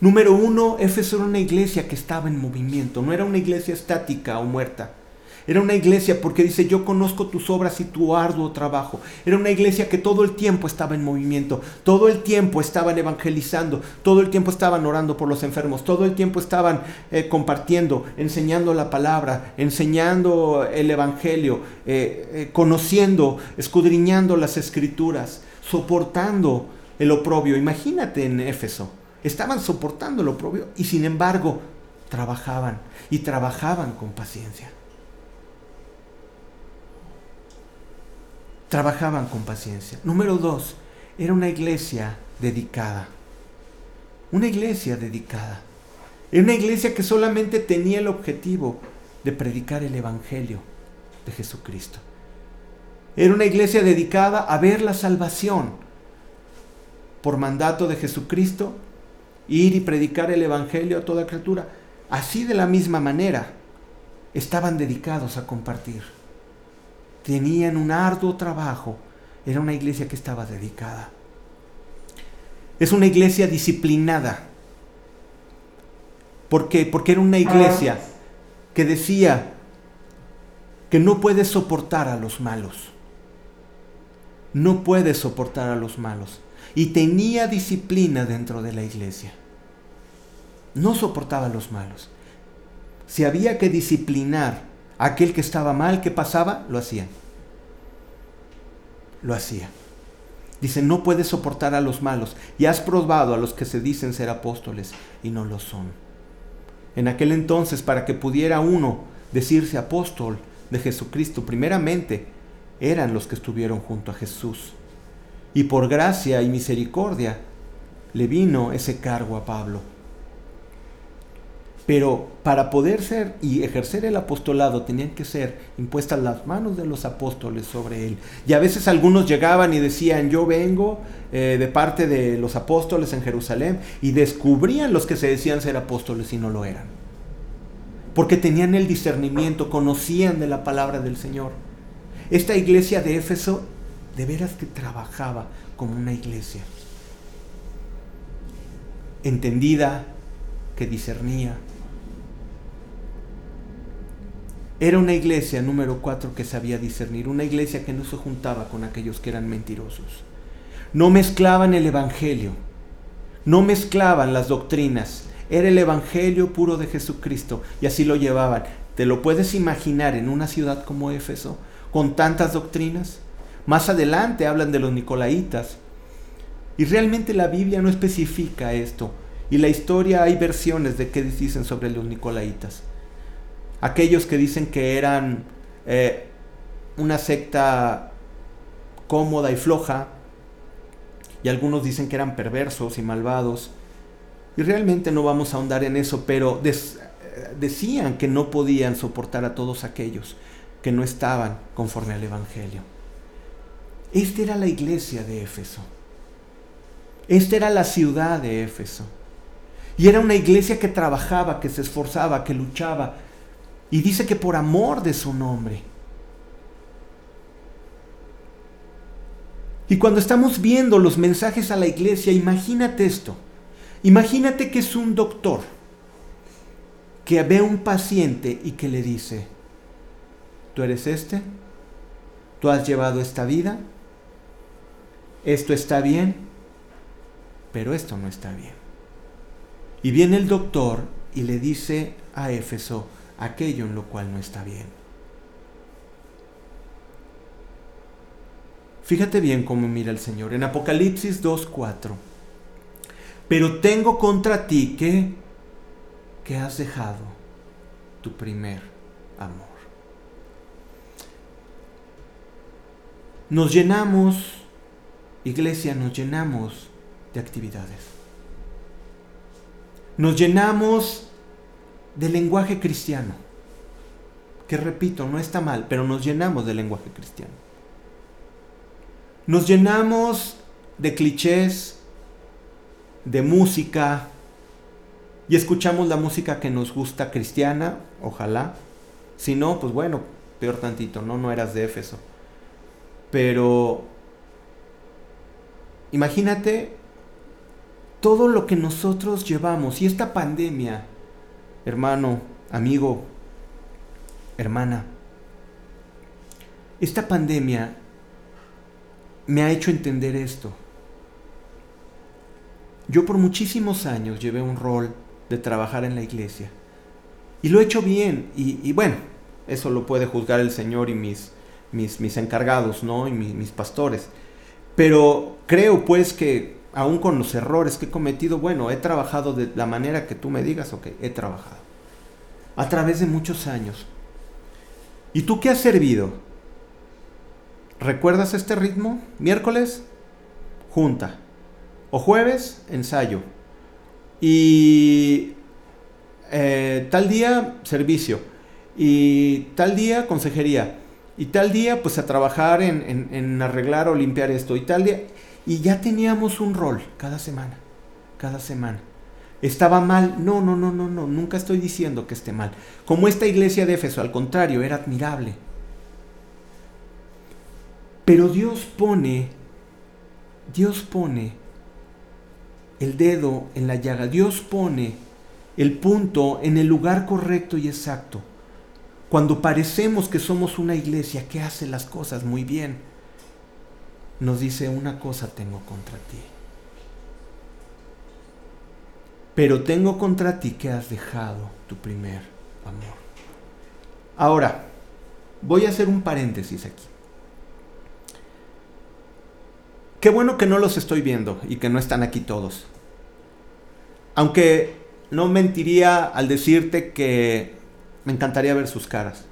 Número uno, Éfeso era una iglesia que estaba en movimiento, no era una iglesia estática o muerta. Era una iglesia porque dice, yo conozco tus obras y tu arduo trabajo. Era una iglesia que todo el tiempo estaba en movimiento, todo el tiempo estaban evangelizando, todo el tiempo estaban orando por los enfermos, todo el tiempo estaban eh, compartiendo, enseñando la palabra, enseñando el evangelio, eh, eh, conociendo, escudriñando las escrituras, soportando el oprobio. Imagínate en Éfeso. Estaban soportando el oprobio y sin embargo trabajaban y trabajaban con paciencia. Trabajaban con paciencia. Número dos, era una iglesia dedicada. Una iglesia dedicada. Era una iglesia que solamente tenía el objetivo de predicar el Evangelio de Jesucristo. Era una iglesia dedicada a ver la salvación por mandato de Jesucristo, ir y predicar el Evangelio a toda criatura. Así de la misma manera, estaban dedicados a compartir. Tenían un arduo trabajo. Era una iglesia que estaba dedicada. Es una iglesia disciplinada. ¿Por qué? Porque era una iglesia que decía que no puede soportar a los malos. No puede soportar a los malos. Y tenía disciplina dentro de la iglesia. No soportaba a los malos. Si había que disciplinar aquel que estaba mal, ¿qué pasaba? Lo hacían. Lo hacía. Dice, no puedes soportar a los malos. Y has probado a los que se dicen ser apóstoles y no lo son. En aquel entonces, para que pudiera uno decirse apóstol de Jesucristo, primeramente eran los que estuvieron junto a Jesús. Y por gracia y misericordia le vino ese cargo a Pablo. Pero para poder ser y ejercer el apostolado tenían que ser impuestas las manos de los apóstoles sobre él. Y a veces algunos llegaban y decían, yo vengo eh, de parte de los apóstoles en Jerusalén, y descubrían los que se decían ser apóstoles y no lo eran. Porque tenían el discernimiento, conocían de la palabra del Señor. Esta iglesia de Éfeso de veras que trabajaba como una iglesia. Entendida, que discernía, Era una iglesia, número cuatro, que sabía discernir, una iglesia que no se juntaba con aquellos que eran mentirosos. No mezclaban el Evangelio, no mezclaban las doctrinas, era el Evangelio puro de Jesucristo y así lo llevaban. ¿Te lo puedes imaginar en una ciudad como Éfeso, con tantas doctrinas? Más adelante hablan de los Nicolaitas y realmente la Biblia no especifica esto y la historia hay versiones de qué dicen sobre los Nicolaitas aquellos que dicen que eran eh, una secta cómoda y floja, y algunos dicen que eran perversos y malvados, y realmente no vamos a ahondar en eso, pero eh, decían que no podían soportar a todos aquellos que no estaban conforme al Evangelio. Esta era la iglesia de Éfeso. Esta era la ciudad de Éfeso. Y era una iglesia que trabajaba, que se esforzaba, que luchaba, y dice que por amor de su nombre. Y cuando estamos viendo los mensajes a la iglesia, imagínate esto. Imagínate que es un doctor que ve a un paciente y que le dice, tú eres este, tú has llevado esta vida, esto está bien, pero esto no está bien. Y viene el doctor y le dice a Éfeso, aquello en lo cual no está bien. Fíjate bien cómo mira el Señor. En Apocalipsis 2.4. Pero tengo contra ti que, que has dejado tu primer amor. Nos llenamos, iglesia, nos llenamos de actividades. Nos llenamos del lenguaje cristiano. Que repito, no está mal, pero nos llenamos del lenguaje cristiano. Nos llenamos de clichés, de música, y escuchamos la música que nos gusta cristiana, ojalá. Si no, pues bueno, peor tantito, ¿no? No eras de Éfeso. Pero imagínate todo lo que nosotros llevamos y esta pandemia hermano, amigo, hermana, esta pandemia me ha hecho entender esto. Yo por muchísimos años llevé un rol de trabajar en la iglesia y lo he hecho bien y, bueno, eso lo puede juzgar el Señor y mis, mis, mis encargados, ¿no? Y mis, mis pastores. Pero creo pues que aún con los errores que he cometido, bueno, he trabajado de la manera que tú me digas, ok, he trabajado. A través de muchos años. ¿Y tú qué has servido? ¿Recuerdas este ritmo? Miércoles, junta. O jueves, ensayo. Y eh, tal día, servicio. Y tal día, consejería. Y tal día, pues a trabajar en, en arreglar o limpiar esto. Y tal día y ya teníamos un rol cada semana, cada semana. ¿Estaba mal? No, no, no, no, no, nunca estoy diciendo que esté mal. Como esta iglesia de Éfeso, al contrario, era admirable. Pero Dios pone, Dios pone el dedo en la llaga, Dios pone el punto en el lugar correcto y exacto. cuando parecemos que somos una iglesia que hace las cosas muy bien, nos dice una cosa tengo contra ti. Pero tengo contra ti que has dejado tu primer amor. Ahora, voy a hacer un paréntesis aquí. Qué bueno que no los estoy viendo y que no están aquí todos. Aunque no mentiría al decirte que me encantaría ver sus caras.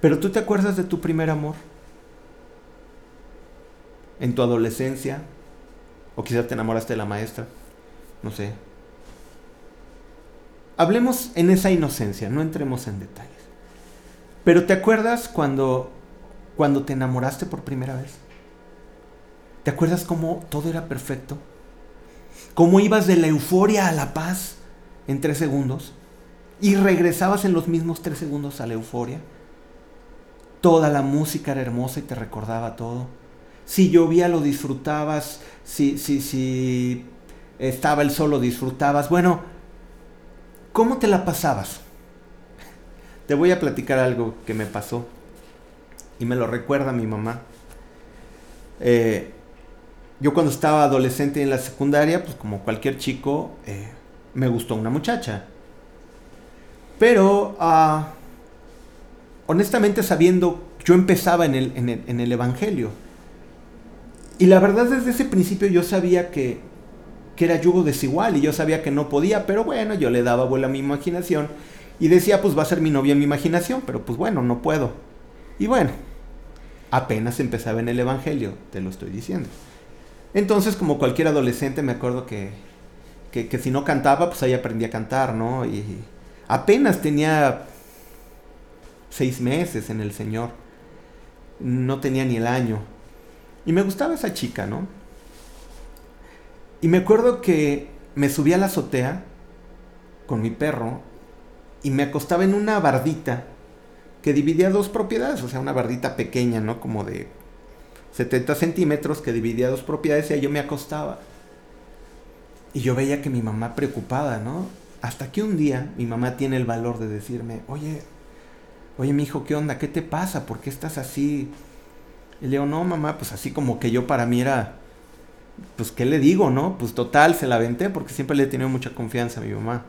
Pero tú te acuerdas de tu primer amor? En tu adolescencia. O quizás te enamoraste de la maestra. No sé. Hablemos en esa inocencia, no entremos en detalles. Pero ¿te acuerdas cuando, cuando te enamoraste por primera vez? ¿Te acuerdas cómo todo era perfecto? ¿Cómo ibas de la euforia a la paz en tres segundos? y regresabas en los mismos tres segundos a la euforia. Toda la música era hermosa y te recordaba todo. Si llovía lo disfrutabas, si, si, si estaba el sol lo disfrutabas. Bueno, ¿cómo te la pasabas? Te voy a platicar algo que me pasó y me lo recuerda mi mamá. Eh, yo cuando estaba adolescente en la secundaria, pues como cualquier chico, eh, me gustó una muchacha. Pero, ah, honestamente sabiendo, yo empezaba en el, en, el, Evangelio. Y la verdad desde ese principio yo sabía que, que era yugo desigual y yo sabía que no podía, pero bueno, yo le daba vuelo a mi imaginación y decía, pues va a ser mi novia en mi imaginación, pero pues bueno, no puedo. Y bueno, apenas empezaba en el Evangelio, te lo estoy diciendo. Entonces, como cualquier adolescente, me acuerdo que, que, que si no cantaba, pues ahí aprendí a cantar, ¿no? Y, Apenas tenía seis meses en el Señor. No tenía ni el año. Y me gustaba esa chica, ¿no? Y me acuerdo que me subí a la azotea con mi perro y me acostaba en una bardita que dividía dos propiedades, o sea, una bardita pequeña, ¿no? Como de 70 centímetros que dividía dos propiedades y ahí yo me acostaba. Y yo veía que mi mamá preocupada, ¿no? Hasta que un día mi mamá tiene el valor de decirme, oye, oye mi hijo, ¿qué onda? ¿Qué te pasa? ¿Por qué estás así? Y le digo, no, mamá, pues así como que yo para mí era, pues, ¿qué le digo, no? Pues total, se la aventé porque siempre le he tenido mucha confianza a mi mamá.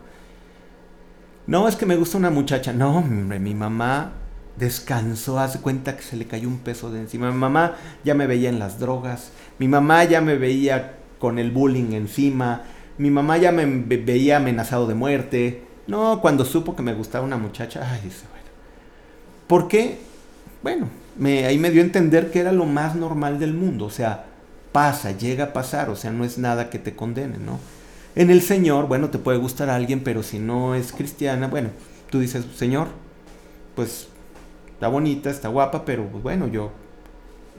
No, es que me gusta una muchacha. No, hombre, mi mamá descansó, hace cuenta que se le cayó un peso de encima. Mi mamá ya me veía en las drogas, mi mamá ya me veía con el bullying encima, mi mamá ya me veía amenazado de muerte. No, cuando supo que me gustaba una muchacha, ay, dice, bueno. ¿Por qué? Bueno, me, ahí me dio a entender que era lo más normal del mundo. O sea, pasa, llega a pasar, o sea, no es nada que te condene, ¿no? En el Señor, bueno, te puede gustar alguien, pero si no es cristiana, bueno, tú dices, Señor, pues está bonita, está guapa, pero pues, bueno, yo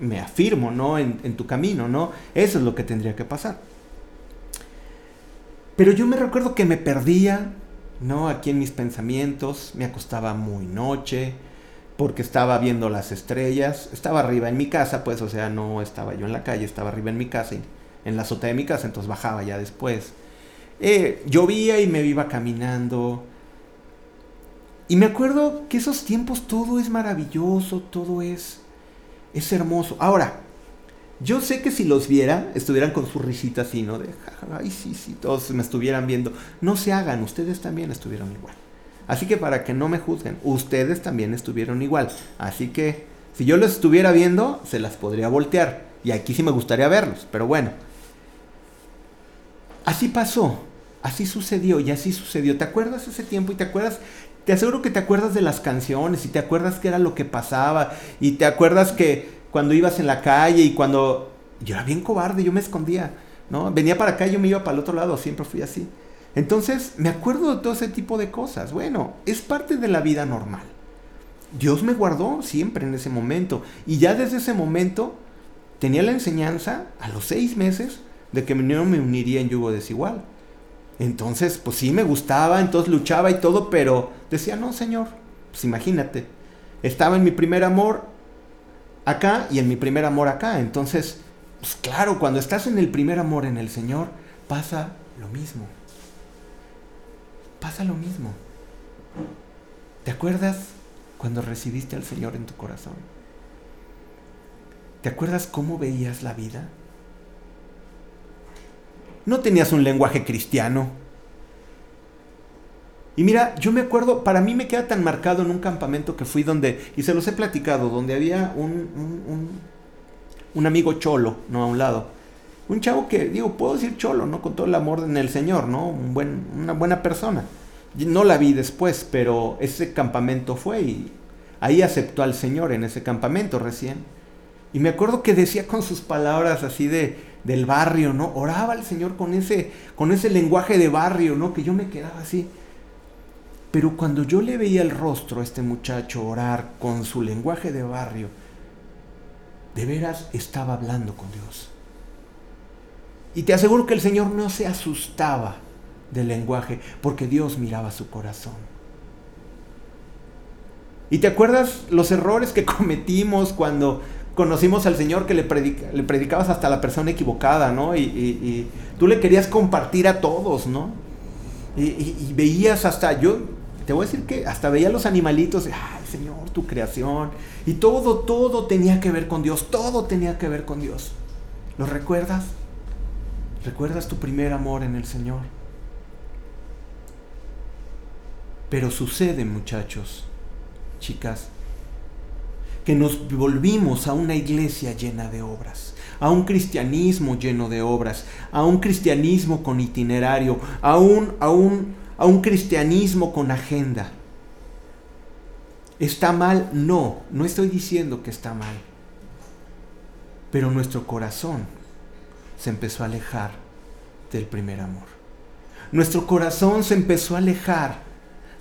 me afirmo, ¿no? En, en tu camino, ¿no? Eso es lo que tendría que pasar. Pero yo me recuerdo que me perdía, ¿no? Aquí en mis pensamientos, me acostaba muy noche, porque estaba viendo las estrellas, estaba arriba en mi casa, pues, o sea, no estaba yo en la calle, estaba arriba en mi casa, en la azotea de mi casa, entonces bajaba ya después. Eh, llovía y me iba caminando. Y me acuerdo que esos tiempos todo es maravilloso, todo es, es hermoso. Ahora, yo sé que si los viera, estuvieran con su risita así, ¿no? De, ay, sí, sí, todos me estuvieran viendo. No se hagan, ustedes también estuvieron igual. Así que para que no me juzguen, ustedes también estuvieron igual. Así que si yo los estuviera viendo, se las podría voltear. Y aquí sí me gustaría verlos, pero bueno. Así pasó, así sucedió y así sucedió. ¿Te acuerdas ese tiempo y te acuerdas? Te aseguro que te acuerdas de las canciones y te acuerdas que era lo que pasaba y te acuerdas que cuando ibas en la calle y cuando... Yo era bien cobarde, yo me escondía, ¿no? Venía para acá y yo me iba para el otro lado, siempre fui así. Entonces, me acuerdo de todo ese tipo de cosas. Bueno, es parte de la vida normal. Dios me guardó siempre en ese momento. Y ya desde ese momento tenía la enseñanza, a los seis meses, de que no me uniría en yugo desigual. Entonces, pues sí me gustaba, entonces luchaba y todo, pero decía, no, Señor, pues imagínate, estaba en mi primer amor, acá y en mi primer amor acá. Entonces, pues claro, cuando estás en el primer amor en el Señor, pasa lo mismo. Pasa lo mismo. ¿Te acuerdas cuando recibiste al Señor en tu corazón? ¿Te acuerdas cómo veías la vida? No tenías un lenguaje cristiano. Y mira, yo me acuerdo, para mí me queda tan marcado en un campamento que fui donde, y se los he platicado, donde había un, un, amigo cholo, ¿no? A un lado. Un chavo que, digo, puedo decir cholo, ¿no? Con todo el amor en el Señor, ¿no? Un buen, una buena persona. No la vi después, pero ese campamento fue y ahí aceptó al Señor en ese campamento recién. Y me acuerdo que decía con sus palabras así de del barrio, ¿no? Oraba al Señor con ese con ese lenguaje de barrio, ¿no? Que yo me quedaba así. Pero cuando yo le veía el rostro a este muchacho orar con su lenguaje de barrio, de veras estaba hablando con Dios. Y te aseguro que el Señor no se asustaba del lenguaje, porque Dios miraba su corazón. ¿Y te acuerdas los errores que cometimos cuando conocimos al Señor que le, predicabas hasta a la persona equivocada, ¿no? Y, tú le querías compartir a todos, ¿no? Y, veías hasta, yo te voy a decir que hasta veía los animalitos, ay Señor, tu creación. Y todo, todo tenía que ver con Dios, todo tenía que ver con Dios. ¿Lo recuerdas? ¿Recuerdas tu primer amor en el Señor? Pero sucede, muchachos, chicas, que nos volvimos a una iglesia llena de obras, a un cristianismo lleno de obras, a un cristianismo con itinerario, a un, a un, a un cristianismo con agenda. ¿Está mal? No, no estoy diciendo que está mal. Pero nuestro corazón se empezó a alejar del primer amor. Nuestro corazón se empezó a alejar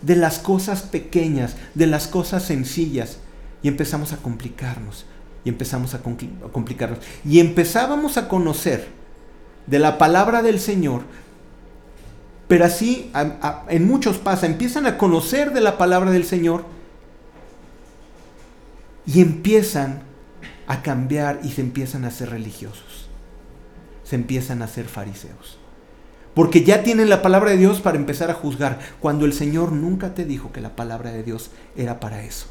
de las cosas pequeñas, de las cosas sencillas, y empezamos a complicarnos, y empezamos a, complicarnos, y empezábamos a conocer de la palabra del Señor, pero así en muchos pasa, empiezan a conocer de la palabra del Señor y empiezan a cambiar y se empiezan a ser religiosos, se empiezan a ser fariseos. Porque ya tienen la palabra de Dios para empezar a juzgar, cuando el Señor nunca te dijo que la palabra de Dios era para eso.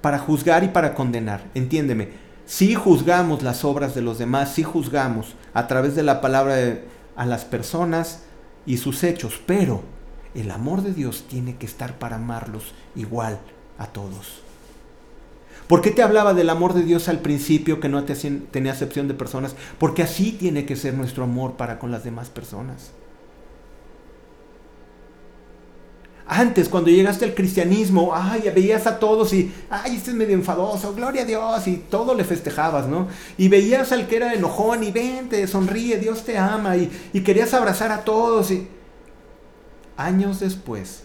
Para juzgar y para condenar. Entiéndeme, si juzgamos las obras de los demás, si juzgamos a través de la palabra de, a las personas y sus hechos, pero el amor de Dios tiene que estar para amarlos igual a todos. ¿Por qué te hablaba del amor de Dios al principio que no te tenía acepción de personas? Porque así tiene que ser nuestro amor para con las demás personas. Antes, cuando llegaste al cristianismo, ay, veías a todos y, ay, este es medio enfadoso, gloria a Dios, y todo le festejabas, ¿no? Y veías al que era enojón y vente, sonríe, Dios te ama, y, y querías abrazar a todos. Y... Años después,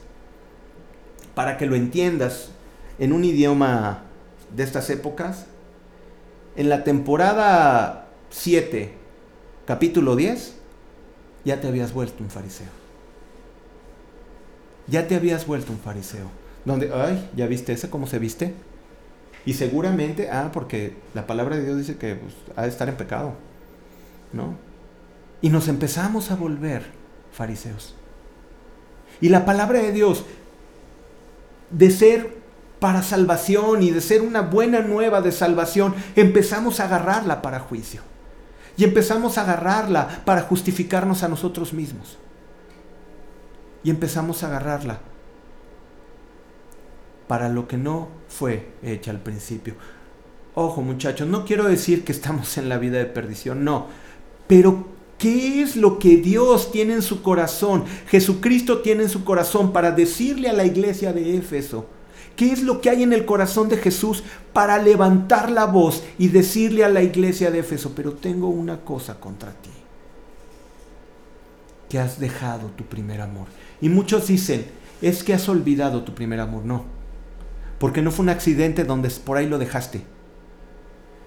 para que lo entiendas en un idioma de estas épocas, en la temporada 7, capítulo 10, ya te habías vuelto un fariseo. Ya te habías vuelto un fariseo. Donde, ay, ¿ya viste ese cómo se viste? Y seguramente, ah, porque la palabra de Dios dice que pues, ha de estar en pecado. ¿No? Y nos empezamos a volver fariseos. Y la palabra de Dios, de ser para salvación y de ser una buena nueva de salvación, empezamos a agarrarla para juicio. Y empezamos a agarrarla para justificarnos a nosotros mismos. Y empezamos a agarrarla para lo que no fue hecha al principio. Ojo muchachos, no quiero decir que estamos en la vida de perdición, no. Pero ¿qué es lo que Dios tiene en su corazón? Jesucristo tiene en su corazón para decirle a la iglesia de Éfeso ¿Qué es lo que hay en el corazón de Jesús para levantar la voz y decirle a la iglesia de Éfeso, pero tengo una cosa contra ti? Que has dejado tu primer amor. Y muchos dicen, es que has olvidado tu primer amor. No, porque no fue un accidente donde por ahí lo dejaste.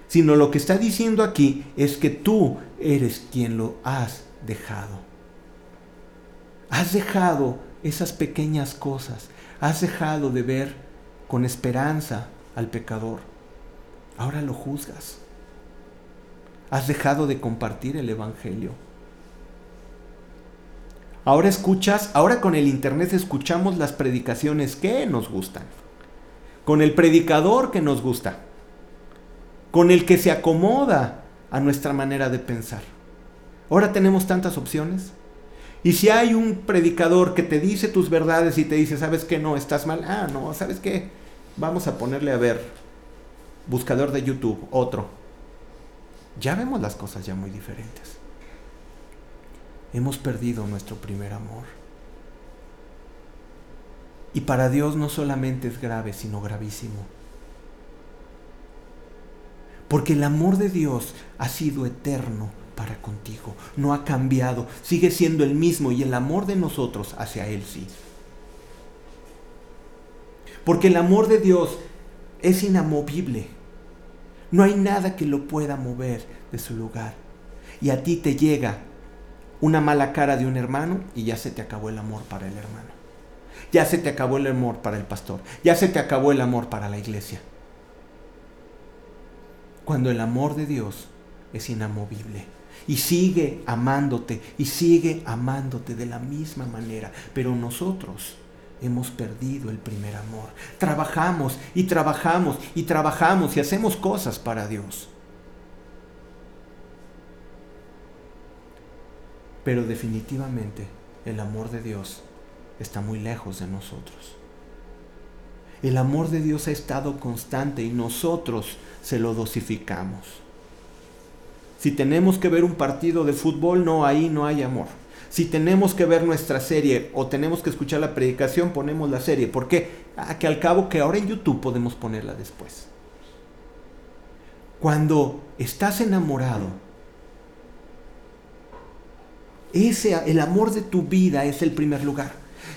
Sino lo que está diciendo aquí es que tú eres quien lo has dejado. Has dejado esas pequeñas cosas. Has dejado de ver con esperanza al pecador. Ahora lo juzgas. Has dejado de compartir el Evangelio. Ahora escuchas, ahora con el Internet escuchamos las predicaciones que nos gustan. con el predicador que nos gusta, con el que se acomoda a nuestra manera de pensar. Ahora tenemos tantas opciones. Y si hay un predicador que te dice tus verdades y te dice, ¿sabes qué? No, estás mal. Ah, no, ¿sabes qué? Vamos a ponerle a ver, buscador de YouTube, otro. Ya vemos las cosas ya muy diferentes. Hemos perdido nuestro primer amor. Y para Dios no solamente es grave, sino gravísimo. Porque el amor de Dios ha sido eterno para contigo. No ha cambiado. Sigue siendo el mismo y el amor de nosotros hacia Él sí. Porque el amor de Dios es inamovible. No hay nada que lo pueda mover de su lugar. Y a ti te llega una mala cara de un hermano y ya se te acabó el amor para el hermano. Ya se te acabó el amor para el pastor. Ya se te acabó el amor para la iglesia. Cuando el amor de Dios es inamovible y sigue amándote y sigue amándote de la misma manera. Pero nosotros hemos perdido el primer amor. Trabajamos y trabajamos y trabajamos y hacemos cosas para Dios. Pero definitivamente el amor de Dios está muy lejos de nosotros. El amor de Dios ha estado constante y nosotros se lo dosificamos. Si tenemos que ver un partido de fútbol, no, ahí no hay amor. Si tenemos que ver nuestra serie o tenemos que escuchar la predicación, ponemos la serie. ¿Por qué? Que al cabo que ahora en YouTube podemos ponerla después. Cuando estás enamorado, ese, el amor de tu vida es el primer lugar.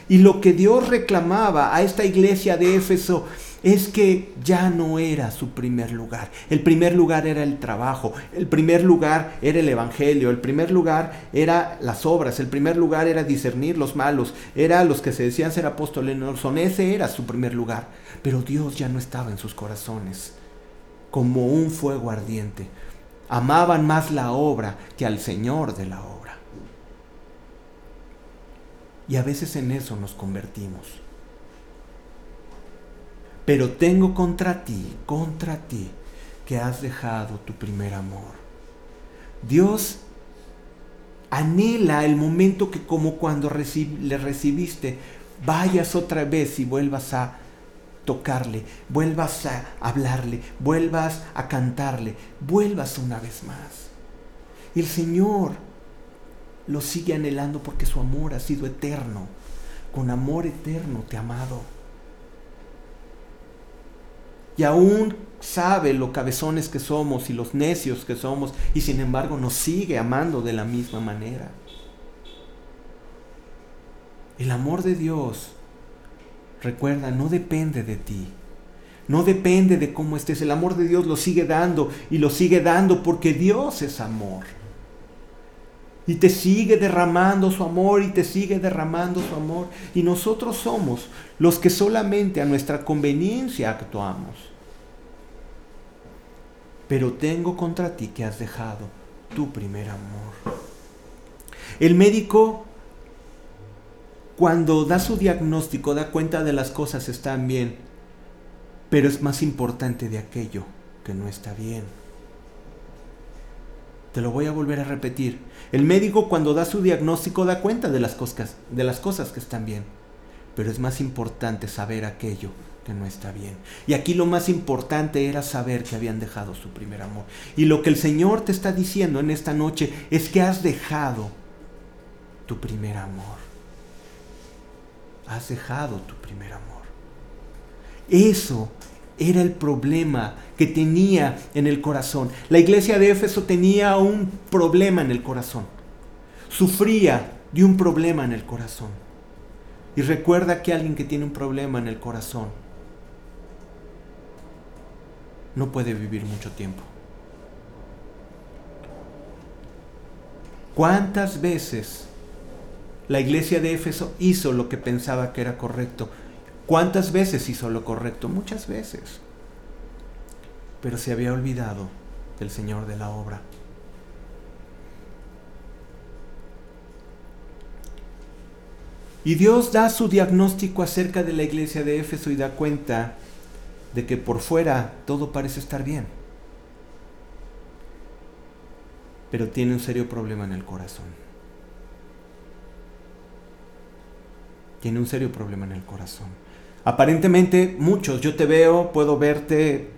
Y lo que Dios reclamaba a esta iglesia de Éfeso es que ya no era su primer lugar. El primer lugar era el trabajo, el primer lugar era el Evangelio, el primer lugar era las obras, el primer lugar era discernir los malos, era los que se decían ser apóstoles, no son, ese era su primer lugar. Pero Dios ya no estaba en sus corazones como un fuego ardiente. Amaban más la obra que al Señor de la obra. Y a veces en eso nos convertimos. Pero tengo contra ti, contra ti, que has dejado tu primer amor. Dios anhela el momento que como cuando le recibiste, vayas otra vez y vuelvas a tocarle, vuelvas a hablarle, vuelvas a cantarle, vuelvas una vez más. El Señor lo sigue anhelando porque su amor ha sido eterno. Con amor eterno te ha amado y aún sabe lo cabezones que somos y los necios que somos y sin embargo nos sigue amando de la misma manera. El amor de Dios, recuerda, no depende de ti. No depende de cómo estés. El amor de Dios lo sigue dando y lo sigue dando porque Dios es amor. Y te sigue derramando su amor y te sigue derramando su amor. Y nosotros somos los que solamente a nuestra conveniencia actuamos. Pero tengo contra ti que has dejado tu primer amor. El médico, cuando da su diagnóstico, da cuenta de las cosas están bien, pero es más importante de aquello que no está bien. Te lo voy a volver a repetir. El médico cuando da su diagnóstico da cuenta de las cosas, que están bien. Pero es más importante saber aquello que no está bien. Y aquí lo más importante era saber que habían dejado su primer amor. Y lo que el Señor te está diciendo en esta noche es que has dejado tu primer amor. Has dejado tu primer amor. Eso era el problema que tenía en el corazón. La iglesia de Éfeso tenía un problema en el corazón. Sufría de un problema en el corazón. Y recuerda que alguien que tiene un problema en el corazón no puede vivir mucho tiempo. ¿Cuántas veces la iglesia de Éfeso hizo lo que pensaba que era correcto ¿Cuántas veces hizo lo correcto? Muchas veces. Pero se había olvidado del Señor de la obra. Y Dios da su diagnóstico acerca de la iglesia de Éfeso y da cuenta de que por fuera todo parece estar bien, pero tiene un serio problema en el corazón. Tiene un serio problema en el corazón. Aparentemente muchos, yo te veo, puedo verte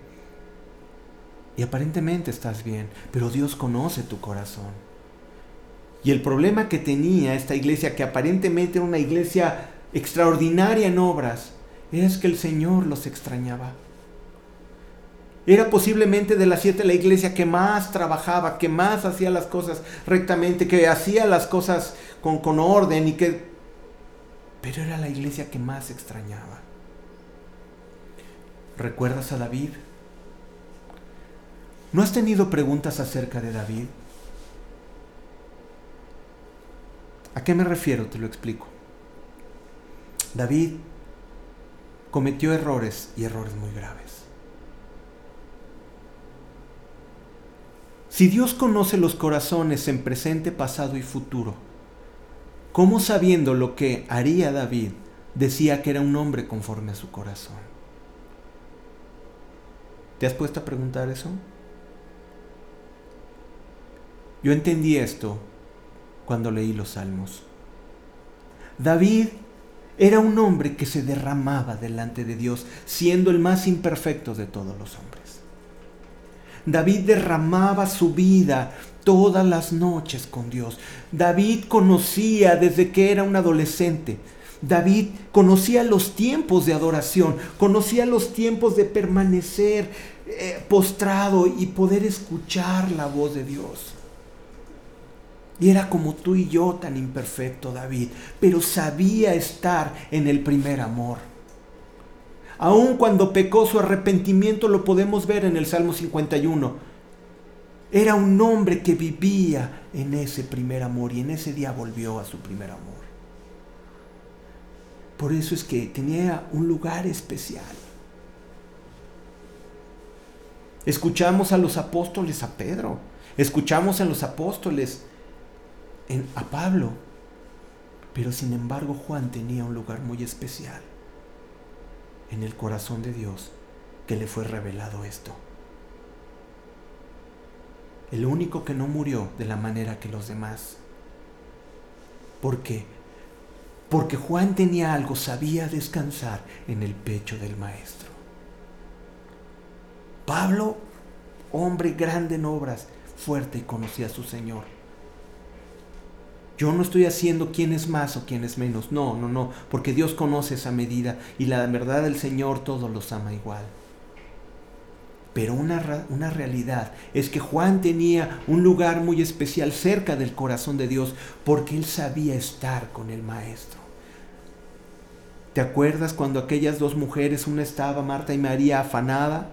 y aparentemente estás bien, pero Dios conoce tu corazón. Y el problema que tenía esta iglesia, que aparentemente era una iglesia extraordinaria en obras, es que el Señor los extrañaba. Era posiblemente de las siete la iglesia que más trabajaba, que más hacía las cosas rectamente, que hacía las cosas con, con orden y que... Pero era la iglesia que más extrañaba. ¿Recuerdas a David? ¿No has tenido preguntas acerca de David? ¿A qué me refiero? Te lo explico. David cometió errores y errores muy graves. Si Dios conoce los corazones en presente, pasado y futuro, ¿cómo sabiendo lo que haría David decía que era un hombre conforme a su corazón? ¿Te has puesto a preguntar eso? Yo entendí esto cuando leí los salmos. David era un hombre que se derramaba delante de Dios, siendo el más imperfecto de todos los hombres. David derramaba su vida todas las noches con Dios. David conocía desde que era un adolescente David conocía los tiempos de adoración, conocía los tiempos de permanecer eh, postrado y poder escuchar la voz de Dios. Y era como tú y yo tan imperfecto, David, pero sabía estar en el primer amor. Aun cuando pecó su arrepentimiento lo podemos ver en el Salmo 51. Era un hombre que vivía en ese primer amor y en ese día volvió a su primer amor. Por eso es que tenía un lugar especial. Escuchamos a los apóstoles, a Pedro, escuchamos a los apóstoles, a Pablo, pero sin embargo Juan tenía un lugar muy especial en el corazón de Dios que le fue revelado esto. El único que no murió de la manera que los demás. ¿Por qué? Porque Juan tenía algo, sabía descansar en el pecho del Maestro. Pablo, hombre grande en obras, fuerte y conocía a su Señor. Yo no estoy haciendo quién es más o quién es menos, no, no, no, porque Dios conoce esa medida y la verdad del Señor todos los ama igual. Pero una, una, realidad es que Juan tenía un lugar muy especial cerca del corazón de Dios porque él sabía estar con el Maestro. ¿Te acuerdas cuando aquellas dos mujeres, una estaba Marta y María afanada?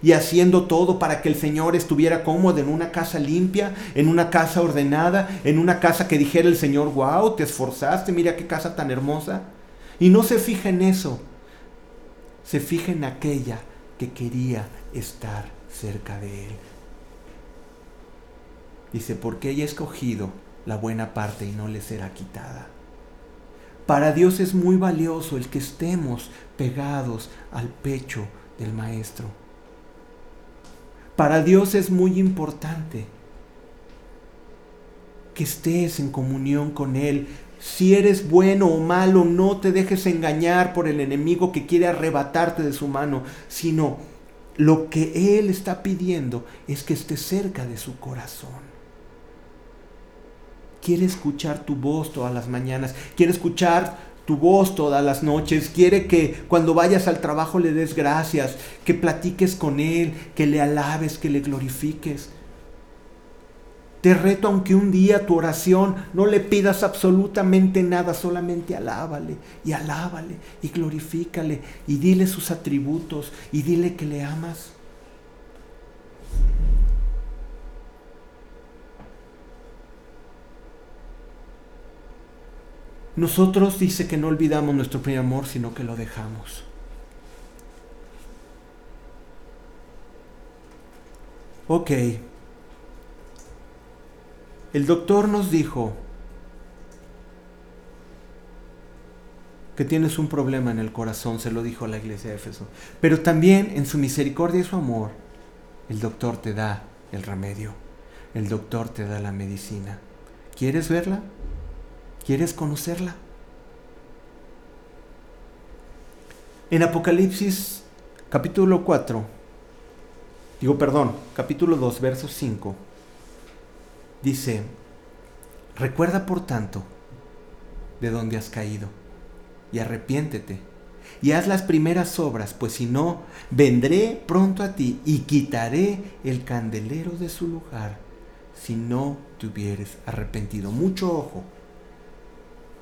y haciendo todo para que el Señor estuviera cómodo en una casa limpia, en una casa ordenada, en una casa que dijera el Señor, wow, te esforzaste, mira qué casa tan hermosa. Y no se fija en eso, se fija en aquella que quería estar cerca de Él. Dice, porque ella ha escogido la buena parte y no le será quitada. Para Dios es muy valioso el que estemos pegados al pecho del Maestro. Para Dios es muy importante que estés en comunión con Él. Si eres bueno o malo, no te dejes engañar por el enemigo que quiere arrebatarte de su mano, sino lo que Él está pidiendo es que estés cerca de su corazón quiere escuchar tu voz todas las mañanas, quiere escuchar tu voz todas las noches, quiere que cuando vayas al trabajo le des gracias, que platiques con Él, que le alabes, que le glorifiques. Te reto aunque un día tu oración no le pidas absolutamente nada, solamente alábale y alábale y glorifícale y dile sus atributos y dile que le amas. Nosotros dice que no olvidamos nuestro primer amor, sino que lo dejamos. Ok. El doctor nos dijo que tienes un problema en el corazón, se lo dijo a la iglesia de Éfeso. Pero también en su misericordia y su amor, el doctor te da el remedio. El doctor te da la medicina. ¿Quieres verla? ¿Quieres conocerla? En Apocalipsis capítulo 4, digo perdón, capítulo 2, verso 5, dice, recuerda por tanto de dónde has caído y arrepiéntete y haz las primeras obras, pues si no, vendré pronto a ti y quitaré el candelero de su lugar si no te hubieres arrepentido. Mucho ojo.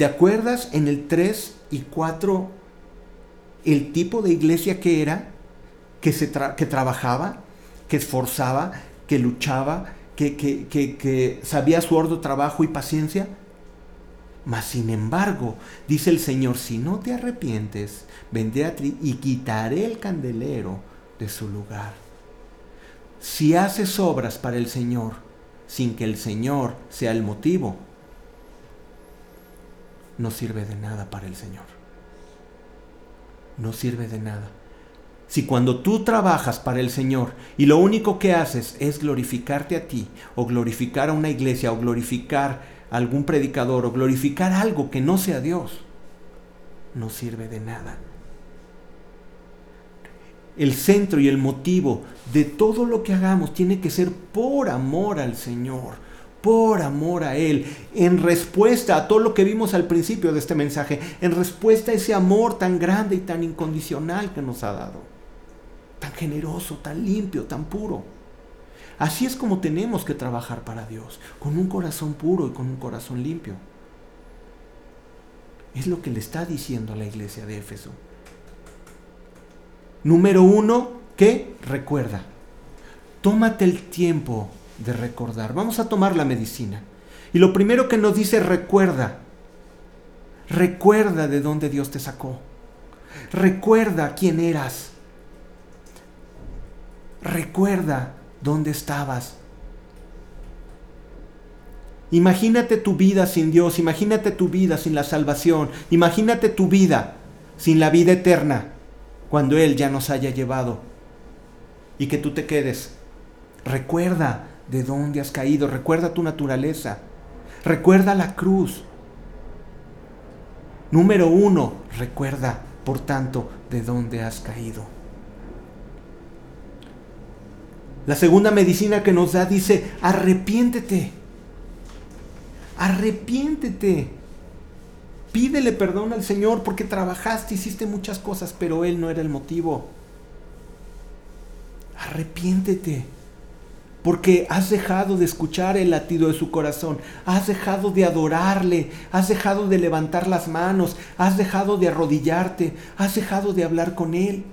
¿Te acuerdas en el 3 y 4 el tipo de iglesia que era? Que, se que trabajaba, que esforzaba, que luchaba, que, que, que sabía su ordo trabajo y paciencia. Mas sin embargo, dice el Señor, si no te arrepientes, vendré a ti y quitaré el candelero de su lugar. Si haces obras para el Señor sin que el Señor sea el motivo, no sirve de nada para el Señor. No sirve de nada. Si cuando tú trabajas para el Señor y lo único que haces es glorificarte a ti, o glorificar a una iglesia, o glorificar a algún predicador, o glorificar algo que no sea Dios, no sirve de nada el centro y el motivo de todo lo que hagamos tiene que ser por amor al Señor, por amor a Él, en respuesta a todo lo que vimos al principio de este mensaje, en respuesta a ese amor tan grande y tan incondicional que nos ha dado, tan generoso, tan limpio, tan puro. Así es como tenemos que trabajar para Dios, con un corazón puro y con un corazón limpio. Es lo que le está diciendo a la iglesia de Éfeso. Número uno, ¿qué? Recuerda. Tómate el tiempo de recordar. Vamos a tomar la medicina. Y lo primero que nos dice, recuerda. Recuerda de dónde Dios te sacó. Recuerda quién eras. Recuerda dónde estabas. Imagínate tu vida sin Dios, imagínate tu vida sin la salvación, imagínate tu vida sin la vida eterna cuando Él ya nos haya llevado y que tú te quedes. Recuerda de dónde has caído, recuerda tu naturaleza, recuerda la cruz. Número uno, recuerda, por tanto, de dónde has caído. La segunda medicina que nos da dice, arrepiéntete. Arrepiéntete. Pídele perdón al Señor porque trabajaste, hiciste muchas cosas, pero Él no era el motivo. Arrepiéntete. Porque has dejado de escuchar el latido de su corazón, has dejado de adorarle, has dejado de levantar las manos, has dejado de arrodillarte, has dejado de hablar con Él.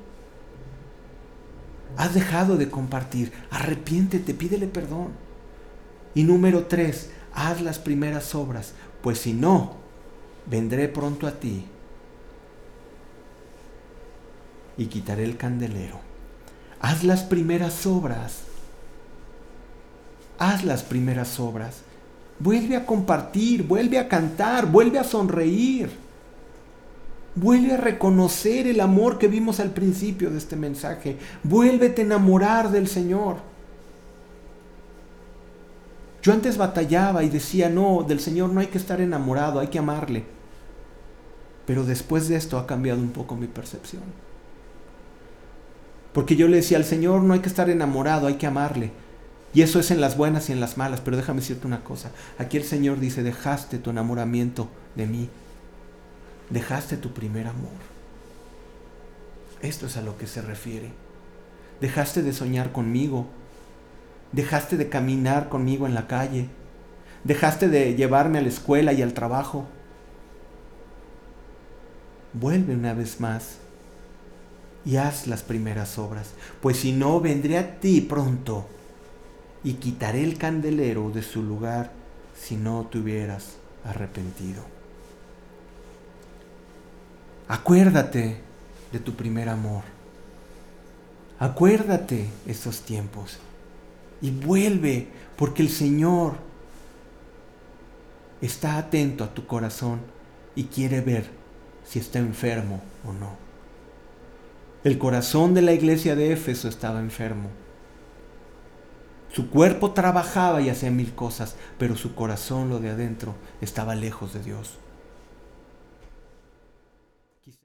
Has dejado de compartir. Arrepiéntete, pídele perdón. Y número tres, haz las primeras obras, pues si no, vendré pronto a ti y quitaré el candelero. Haz las primeras obras. Haz las primeras obras. Vuelve a compartir, vuelve a cantar, vuelve a sonreír. Vuelve a reconocer el amor que vimos al principio de este mensaje. Vuélvete a enamorar del Señor. Yo antes batallaba y decía, no, del Señor no hay que estar enamorado, hay que amarle. Pero después de esto ha cambiado un poco mi percepción. Porque yo le decía al Señor, no hay que estar enamorado, hay que amarle. Y eso es en las buenas y en las malas. Pero déjame decirte una cosa. Aquí el Señor dice, dejaste tu enamoramiento de mí. Dejaste tu primer amor. Esto es a lo que se refiere. Dejaste de soñar conmigo. Dejaste de caminar conmigo en la calle. Dejaste de llevarme a la escuela y al trabajo vuelve una vez más y haz las primeras obras, pues si no, vendré a ti pronto y quitaré el candelero de su lugar si no te hubieras arrepentido. Acuérdate de tu primer amor. Acuérdate esos tiempos y vuelve porque el Señor está atento a tu corazón y quiere ver si está enfermo o no. El corazón de la iglesia de Éfeso estaba enfermo. Su cuerpo trabajaba y hacía mil cosas, pero su corazón, lo de adentro, estaba lejos de Dios.